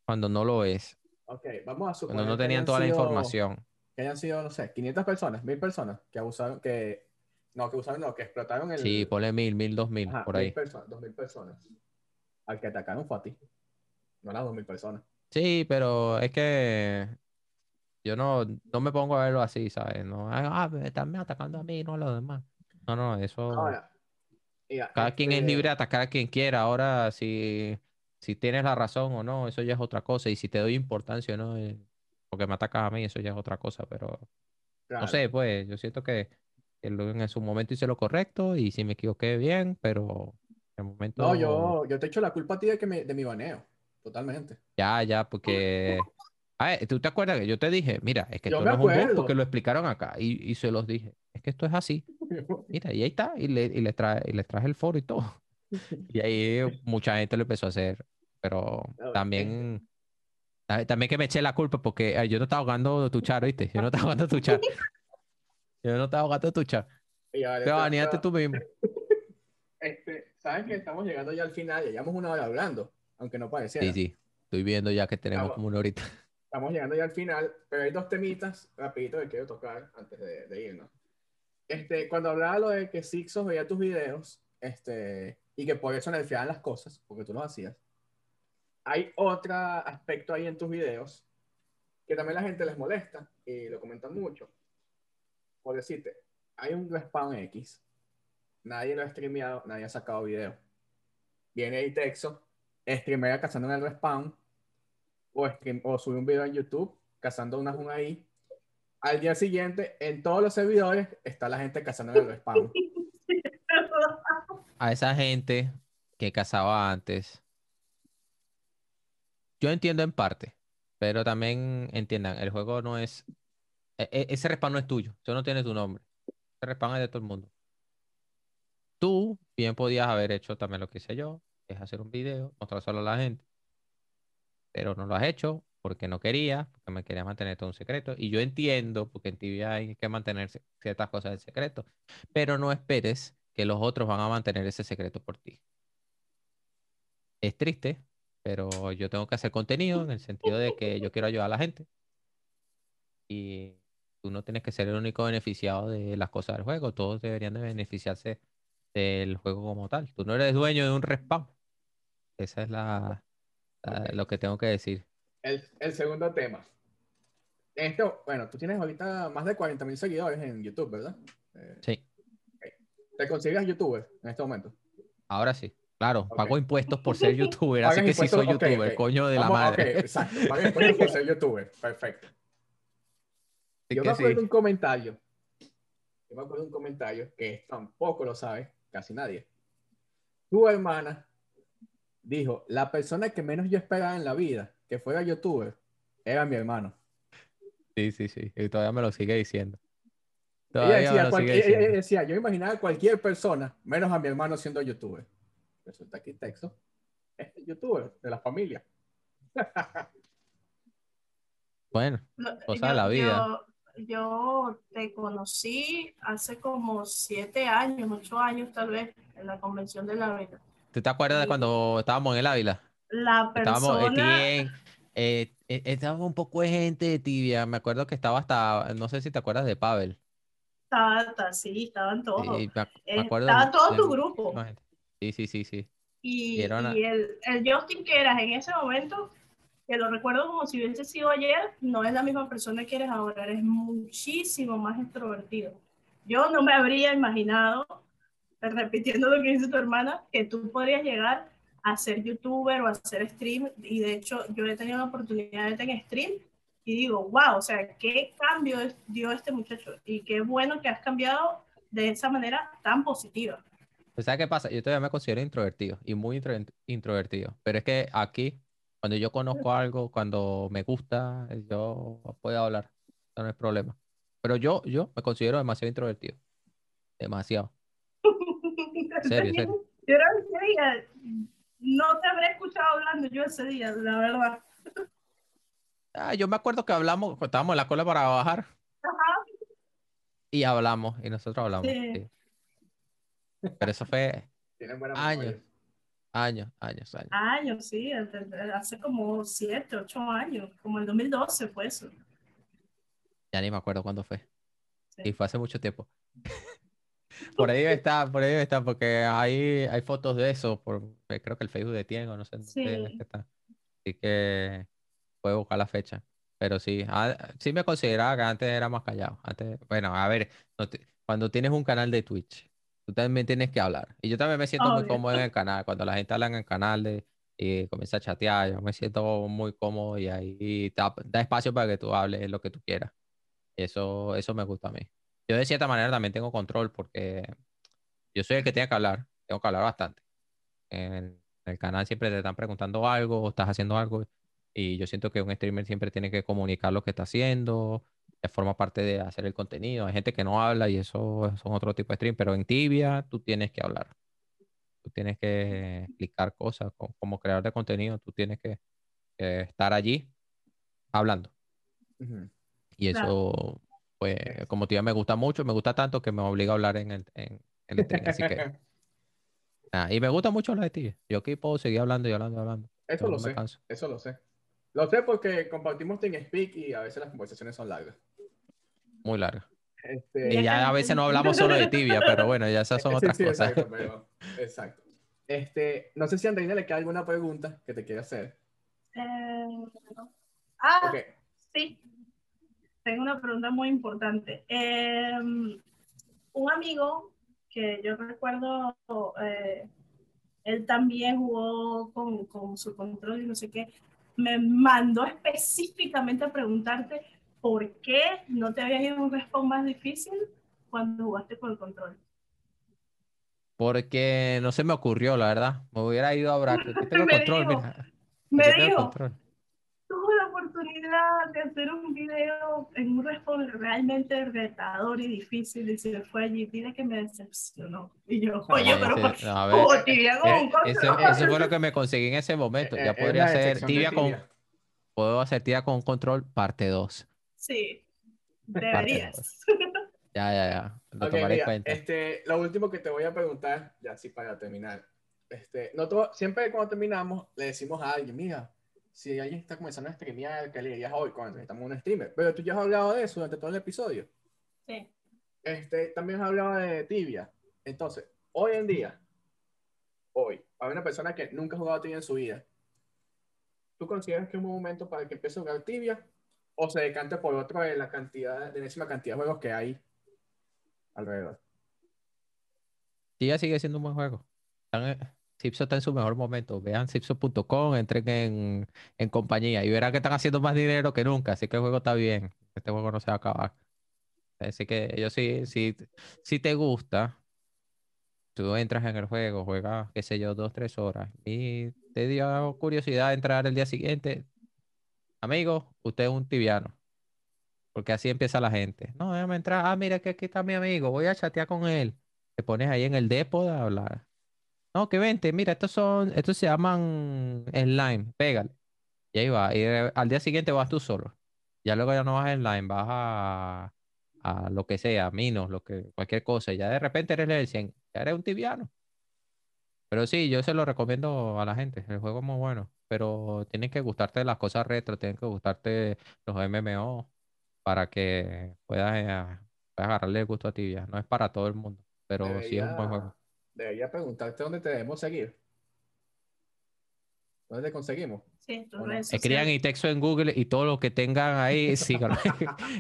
cuando no lo es, Ok, vamos a suponer cuando no tenían toda la información. Que hayan sido, no sé, 500 personas, 1000 personas que abusaron, que. No, que usaron, no, que explotaron el. Sí, ponle mil, mil, dos mil, Ajá, por 1000 ahí. personas, 2000 personas. Al que atacaron fue a ti. No las 2000 personas. Sí, pero es que yo no, no me pongo a verlo así, ¿sabes? No, ah, me están atacando a mí, no a los demás. No, no, eso. Ahora, mira, Cada quien es este, libre de atacar a quien quiera. Ahora, si, si tienes la razón o no, eso ya es otra cosa. Y si te doy importancia o no, eh, porque me atacas a mí, eso ya es otra cosa. Pero no claro. sé, pues yo siento que, en su momento hice lo correcto y si me equivoqué bien, pero en el momento. No, yo, yo te echo la culpa a ti de, que me- de mi baneo. Totalmente. Ya, ya, porque. A ver, ¿tú te acuerdas que yo te dije? Mira, es que Yo esto no es un acuerdo. porque lo explicaron acá. Y, y se los dije. Es que esto es así. Mira, y ahí está. Y, le, y les, trae, y les traje el foro y todo. Y ahí mucha gente lo empezó a hacer. Pero No, también. ta- También que me eché la culpa porque ay, yo no estaba ahogando tu char, ¿viste? Yo no estaba ahogando tu char. Yo no estaba ahogando tu char. Te baneaste tú mismo. Este, Saben que estamos llegando ya al final, ya llevamos una hora hablando, aunque no pareciera. Sí, sí. Estoy viendo ya que tenemos Vamos. como una horita. Estamos llegando ya al final, pero hay dos temitas rapidito que quiero tocar antes de, de irnos. Este, cuando hablaba lo de que Sixos veía tus videos, este, y que por eso nerfeaban las cosas, porque tú los hacías, hay otro aspecto ahí en tus videos que también la gente les molesta y lo comentan mucho. Por decirte, hay un respawn X, nadie lo ha streameado, nadie ha sacado video. Viene el texto, streamea cazando en el respawn, o, stream- o sube un video en YouTube cazando unas un ahí. Al día siguiente, en todos los servidores, está la gente cazando en el respawn. a esa gente que cazaba antes, yo entiendo en parte, pero también entiendan, el juego no es, e- e- ese respawn no es tuyo, eso no tiene tu nombre, ese respawn es de todo el mundo. Tú bien podías haber hecho también lo que hice yo, es hacer un video, mostrárselo a la gente, pero no lo has hecho porque no quería, porque me quería mantener todo un secreto, y yo entiendo, porque en Tibia hay que mantener ciertas cosas en secreto, pero no esperes que los otros van a mantener ese secreto por ti. Es triste, pero yo tengo que hacer contenido en el sentido de que yo quiero ayudar a la gente. Y tú no tienes que ser el único beneficiado de las cosas del juego. Todos deberían de beneficiarse del juego como tal. Tú no eres dueño de un respawn. Esa es la, lo que tengo que decir. El, el segundo tema. Esto, bueno, tú tienes ahorita más de 40 mil seguidores en YouTube, ¿verdad? Eh, Sí, ¿Te consideras youtuber en este momento? ahora sí. Claro, pago impuestos por ser youtuber, así que sí soy youtuber, coño de la madre. exacto. Pagas impuestos por ser youtuber. Perfecto. Yo me acuerdo sí. un comentario. Yo me acuerdo un comentario que tampoco lo sabe casi nadie. Tu hermana dijo: La persona que menos yo esperaba en la vida que fuera youtuber era mi hermano. Sí, sí, sí. Y todavía me lo sigue diciendo. Todavía decía, lo cual- sigue ella- ella diciendo. decía, yo imaginaba a cualquier persona, menos a mi hermano siendo youtuber. Resulta que texto es el youtuber de la familia. Bueno, Cosa de la vida. Yo, yo te conocí hace como siete años, ocho años tal vez, en la convención de la vida. ¿Tú te acuerdas de Sí. cuando estábamos en el Ávila? La Estábamos, persona, Etienne, eh, eh, estaba un poco de gente de tibia. Me acuerdo que estaba hasta, no sé si te acuerdas de Pavel. Tata, sí, estaban todos. Sí, me, Eh, acuerdo estaba de- todo de tu grupo. Sí, sí, sí, sí. Y, Y una- y el, el Justin que eras en ese momento, que lo recuerdo como si hubiese sido ayer, no es la misma persona que eres ahora, eres muchísimo más extrovertido. Yo no me habría imaginado, eh, repitiendo lo que dice tu hermana, que tú podrías llegar a ser youtuber o a hacer stream, y de hecho yo he tenido la oportunidad de en stream, y digo, wow, o sea, qué cambio dio este muchacho, y qué bueno que has cambiado de esa manera tan positiva. Pues, ¿Sabes qué pasa? Yo todavía me considero introvertido y muy intro- introvertido. Pero es que aquí, cuando yo conozco algo, cuando me gusta, yo puedo hablar. No es problema. Pero yo, yo me considero demasiado introvertido. Demasiado. Serio, serio. Yo era ese día, no te habré escuchado hablando yo ese día, la verdad. Ah, yo me acuerdo que hablamos, estábamos en la cola para bajar. Y hablamos, y nosotros hablamos. Sí. Pero eso fue Años. memoria. años, años, años. Años, sí, hace como siete, ocho años, como el 2012 fue eso. Ya ni me acuerdo cuándo fue. Sí. Y fue hace mucho tiempo. Por ahí está, por ahí está, porque hay, hay fotos de eso, por, eh, creo que el Facebook de Tiengo, no sé dónde Sí. que está. Así que puedo buscar la fecha. Pero sí, ah, sí me consideraba que antes era más callado. Antes, bueno, a ver, no te- cuando tienes un canal de Twitch, tú también tienes que hablar. Y yo también me siento muy Obvio. cómodo en el canal. Cuando la gente habla en el canal de, y comienza a chatear, yo me siento muy cómodo y ahí da, da espacio para que tú hables lo que tú quieras. Eso, eso me gusta a mí. Yo de cierta manera también tengo control porque yo soy el que tiene que hablar. Tengo que hablar bastante. En el canal siempre te están preguntando algo o estás haciendo algo y yo siento que un streamer siempre tiene que comunicar lo que está haciendo. Ya forma parte de hacer el contenido. Hay gente que no habla y eso son otro tipo de stream, pero en Tibia tú tienes que hablar. Tú tienes que explicar cosas. co- Como creador de contenido, tú tienes que, que estar allí hablando. Y Claro. Pues, como tía me gusta mucho, me gusta tanto que me obliga a hablar en el, en, en el stream. Así que, nada, y me gusta mucho la de ti. Yo aquí puedo seguir hablando y hablando y hablando. Eso Yo lo no sé. canso. Eso lo sé. Lo sé porque compartimos TeamSpeak y a veces las conversaciones son largas. Muy larga. Este, Y ya a veces no hablamos solo de tibia, pero bueno, ya esas son Sí, otras sí, cosas. Exacto, pero- exacto. Este, no sé si a Andreina le queda alguna pregunta que te quiera hacer. Eh, ah, Ok. sí. Tengo una pregunta muy importante. Eh, un amigo que yo recuerdo, eh, él también jugó con, con su control y no sé qué, me mandó específicamente a preguntarte por qué no te habías ido un respawn más difícil cuando jugaste con el control. Porque no se me ocurrió, la verdad. Me hubiera ido a. Aquí tengo Me control, dijo, mira. Me Aquí tengo dijo, control. Oportunidad de hacer un video en un respawn realmente retador y difícil y se fue allí. Dile que me decepcionó. Y yo, oye, No, pero ese- no, a ver, como tibia con eh, un control. Eso, eso fue lo que me conseguí en ese momento. Eh, Ya eh, podría hacer de tibia con. tibia. Puedo hacer tibia con control parte 2. Sí, deberías. Ya, ya, ya. Lo Ok, tomaré en mira, cuenta. este, lo último que te voy a preguntar, ya así para terminar. Este, no todo- siempre cuando terminamos le decimos a alguien, mira, si alguien está comenzando a streamear, ¿qué le dirías hoy cuando estamos en un streamer? Pero tú ya has hablado de eso durante todo el episodio. Sí. Este, también has hablado de tibia. Entonces, hoy en día, hoy, hay una persona que nunca ha jugado tibia en su vida. ¿Tú consideras que es un buen momento para que empiece a jugar tibia? ¿O se decante por otro de la cantidad, de la enésima cantidad de juegos que hay alrededor? Tibia sigue siendo un buen juego. Están Zipso está en su mejor momento. Vean zipso.com, entren en, en compañía y verán que están haciendo más dinero que nunca. Así que el juego está bien. Este juego no se va a acabar. Así que yo sí, sí, si te gusta, tú entras en el juego, juegas, qué sé yo, dos, tres horas y te dio curiosidad entrar el día siguiente. Amigo, usted es un tibiano. Porque así empieza la gente. No, déjame entrar. Ah, mira que aquí está mi amigo. Voy a chatear con él. Te pones ahí en el depo de hablar. No, que vente, mira, estos son, estos se llaman slime, pégale. Y ahí va. Y al día siguiente vas tú solo. Ya luego ya no vas en slime, vas a, a lo que sea, minos, lo que, cualquier cosa. Ya de repente eres el 100. Ya eres un tibiano. Pero sí, yo se lo recomiendo a la gente. El juego es muy bueno. Pero tienen que gustarte las cosas retro, tienen que gustarte los MMO para que puedas, eh, puedas agarrarle el gusto a tibia. No es para todo el mundo, pero sí es un buen juego. Debería preguntarte dónde te debemos seguir. ¿Dónde te conseguimos? Sí, Escriban y texto en Google y todo lo que tengan ahí, síganme.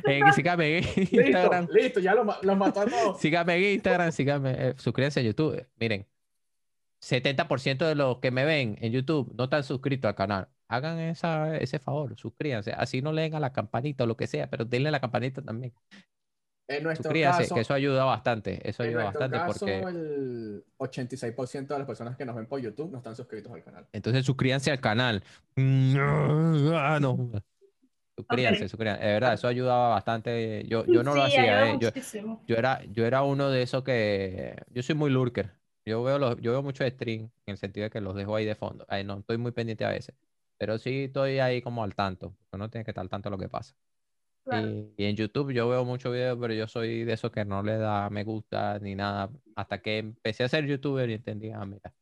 En- síganme en Instagram. Listo, listo, ya lo, los mató a todos. Síganme en Instagram, síganme, eh, suscríbanse a YouTube. Miren, 70% de los que me ven en YouTube no están suscritos al canal. Hagan esa, ese favor, suscríbanse. Así no leen a la campanita o lo que sea, pero denle a la campanita también. En nuestro Suscríbanse, caso, que eso ayuda bastante. Eso en ayuda bastante caso, porque el 86% de las personas que nos ven por YouTube no están suscritos al canal. entonces suscríbanse al canal. Ah, no. Suscríbanse, Ok. suscríbanse. De verdad, eso ayudaba bastante. Yo, yo no lo hacía, ¿eh? Yo, era, yo era uno de esos que. Yo soy muy lurker. Yo veo los, yo veo mucho stream en el sentido de que los dejo ahí de fondo. Ahí no estoy muy pendiente a veces. Pero sí estoy ahí como al tanto. Uno tiene que estar al tanto de lo que pasa. Claro. Y, y en YouTube yo veo muchos videos, pero yo soy de esos que no le da me gusta ni nada. Hasta que empecé a ser youtuber y entendí, ah, mira,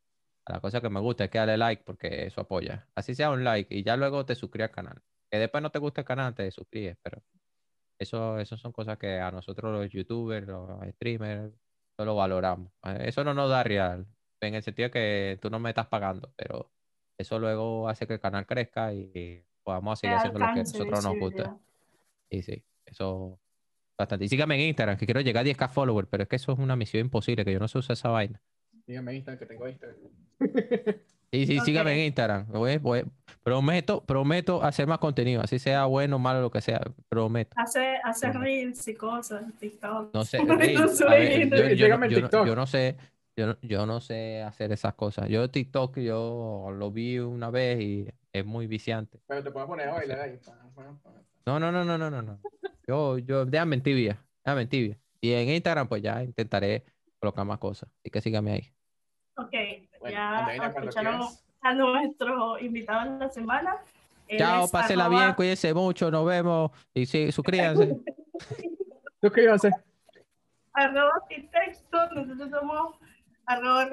la cosa que me gusta es que darle like porque eso apoya. Así sea un like y ya luego te suscribes al canal. Que después no te gusta el canal, te suscribes, pero eso, eso son cosas que a nosotros los youtubers, los streamers, no lo valoramos. Eh, Eso no nos da real, en el sentido de que tú no me estás pagando, pero eso luego hace que el canal crezca y podamos seguir haciendo lo que a nosotros nos gusta. Y sí, eso bastante. Y síganme en Instagram, que quiero llegar a 10k followers, pero es que eso es una misión imposible, que yo no sé usar esa vaina. Dígame Instagram que tengo Instagram. Sí, sí, síganme en. Instagram. Voy- voy- prometo, prometo hacer más contenido, así sea bueno, malo, lo que sea, prometo. Hace, hace reels y cosas, TikTok. No sé, Síganme en yo no sé, yo no, yo no sé hacer esas cosas. Yo TikTok yo lo vi una vez y es muy viciante. Pero te puedo poner a bailar ahí. No, no, no, no, no, no, no. Yo, yo, déjame en tibia, déjame en tibia. Y en Instagram pues ya intentaré colocar más cosas. Así que síganme ahí. Ok, Bueno, ya Andreina, escucharon a nuestro invitado de la semana. Él Chao, arroba- bien, cuídense mucho, nos vemos. Y sí, suscríbanse. Suscríbanse. arroba texto, nosotros somos arroba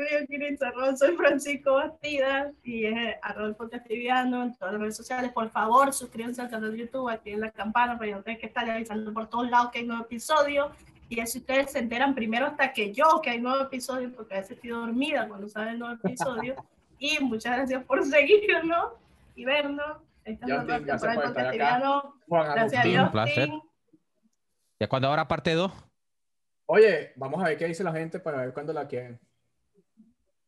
arroba soy Francisco Bastidas y es arroba el podcast liviano en todas las redes sociales. Por favor, suscríbanse al canal de YouTube, activen la campana para que tengan que estar avisando por todos lados que hay nuevo episodio. Y así ustedes se enteran primero hasta que yo que hay nuevo episodio, porque a veces estoy dormida cuando sale el nuevo episodio. y muchas gracias por seguirnos y vernos. Esta es la gracias temporada del podcast a. Dios. Un placer. Tim. ¿Ya cuando ahora parte 2? Oye, vamos a ver qué dice la gente para ver cuándo la quieren.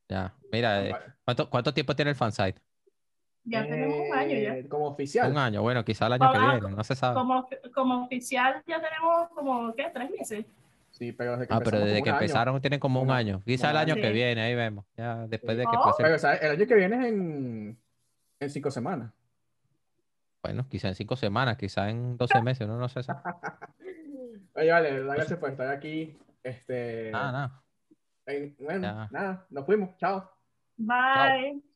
Ya, mira, eh, ¿cuánto, ¿cuánto tiempo tiene el fansite? Ya tenemos un año ya. Eh, Como oficial. Un año, bueno, quizá el año que Ah, viene, no se sabe. como, como oficial ya tenemos como, ¿qué? Tres meses. Sí, pero desde que Ah, pero desde que empezaron tienen como un año. Quizá el año que viene, ahí vemos. Ya después de que Oh. pase. Pero, o sea, el año que viene es en, en cinco semanas. Bueno, quizá en cinco semanas, quizá en 12 meses, uno no se sabe. Oye, vale, gracias por estar aquí. Este, Nada, nada. Bueno, Ya. nada, nos fuimos. Chao. Bye.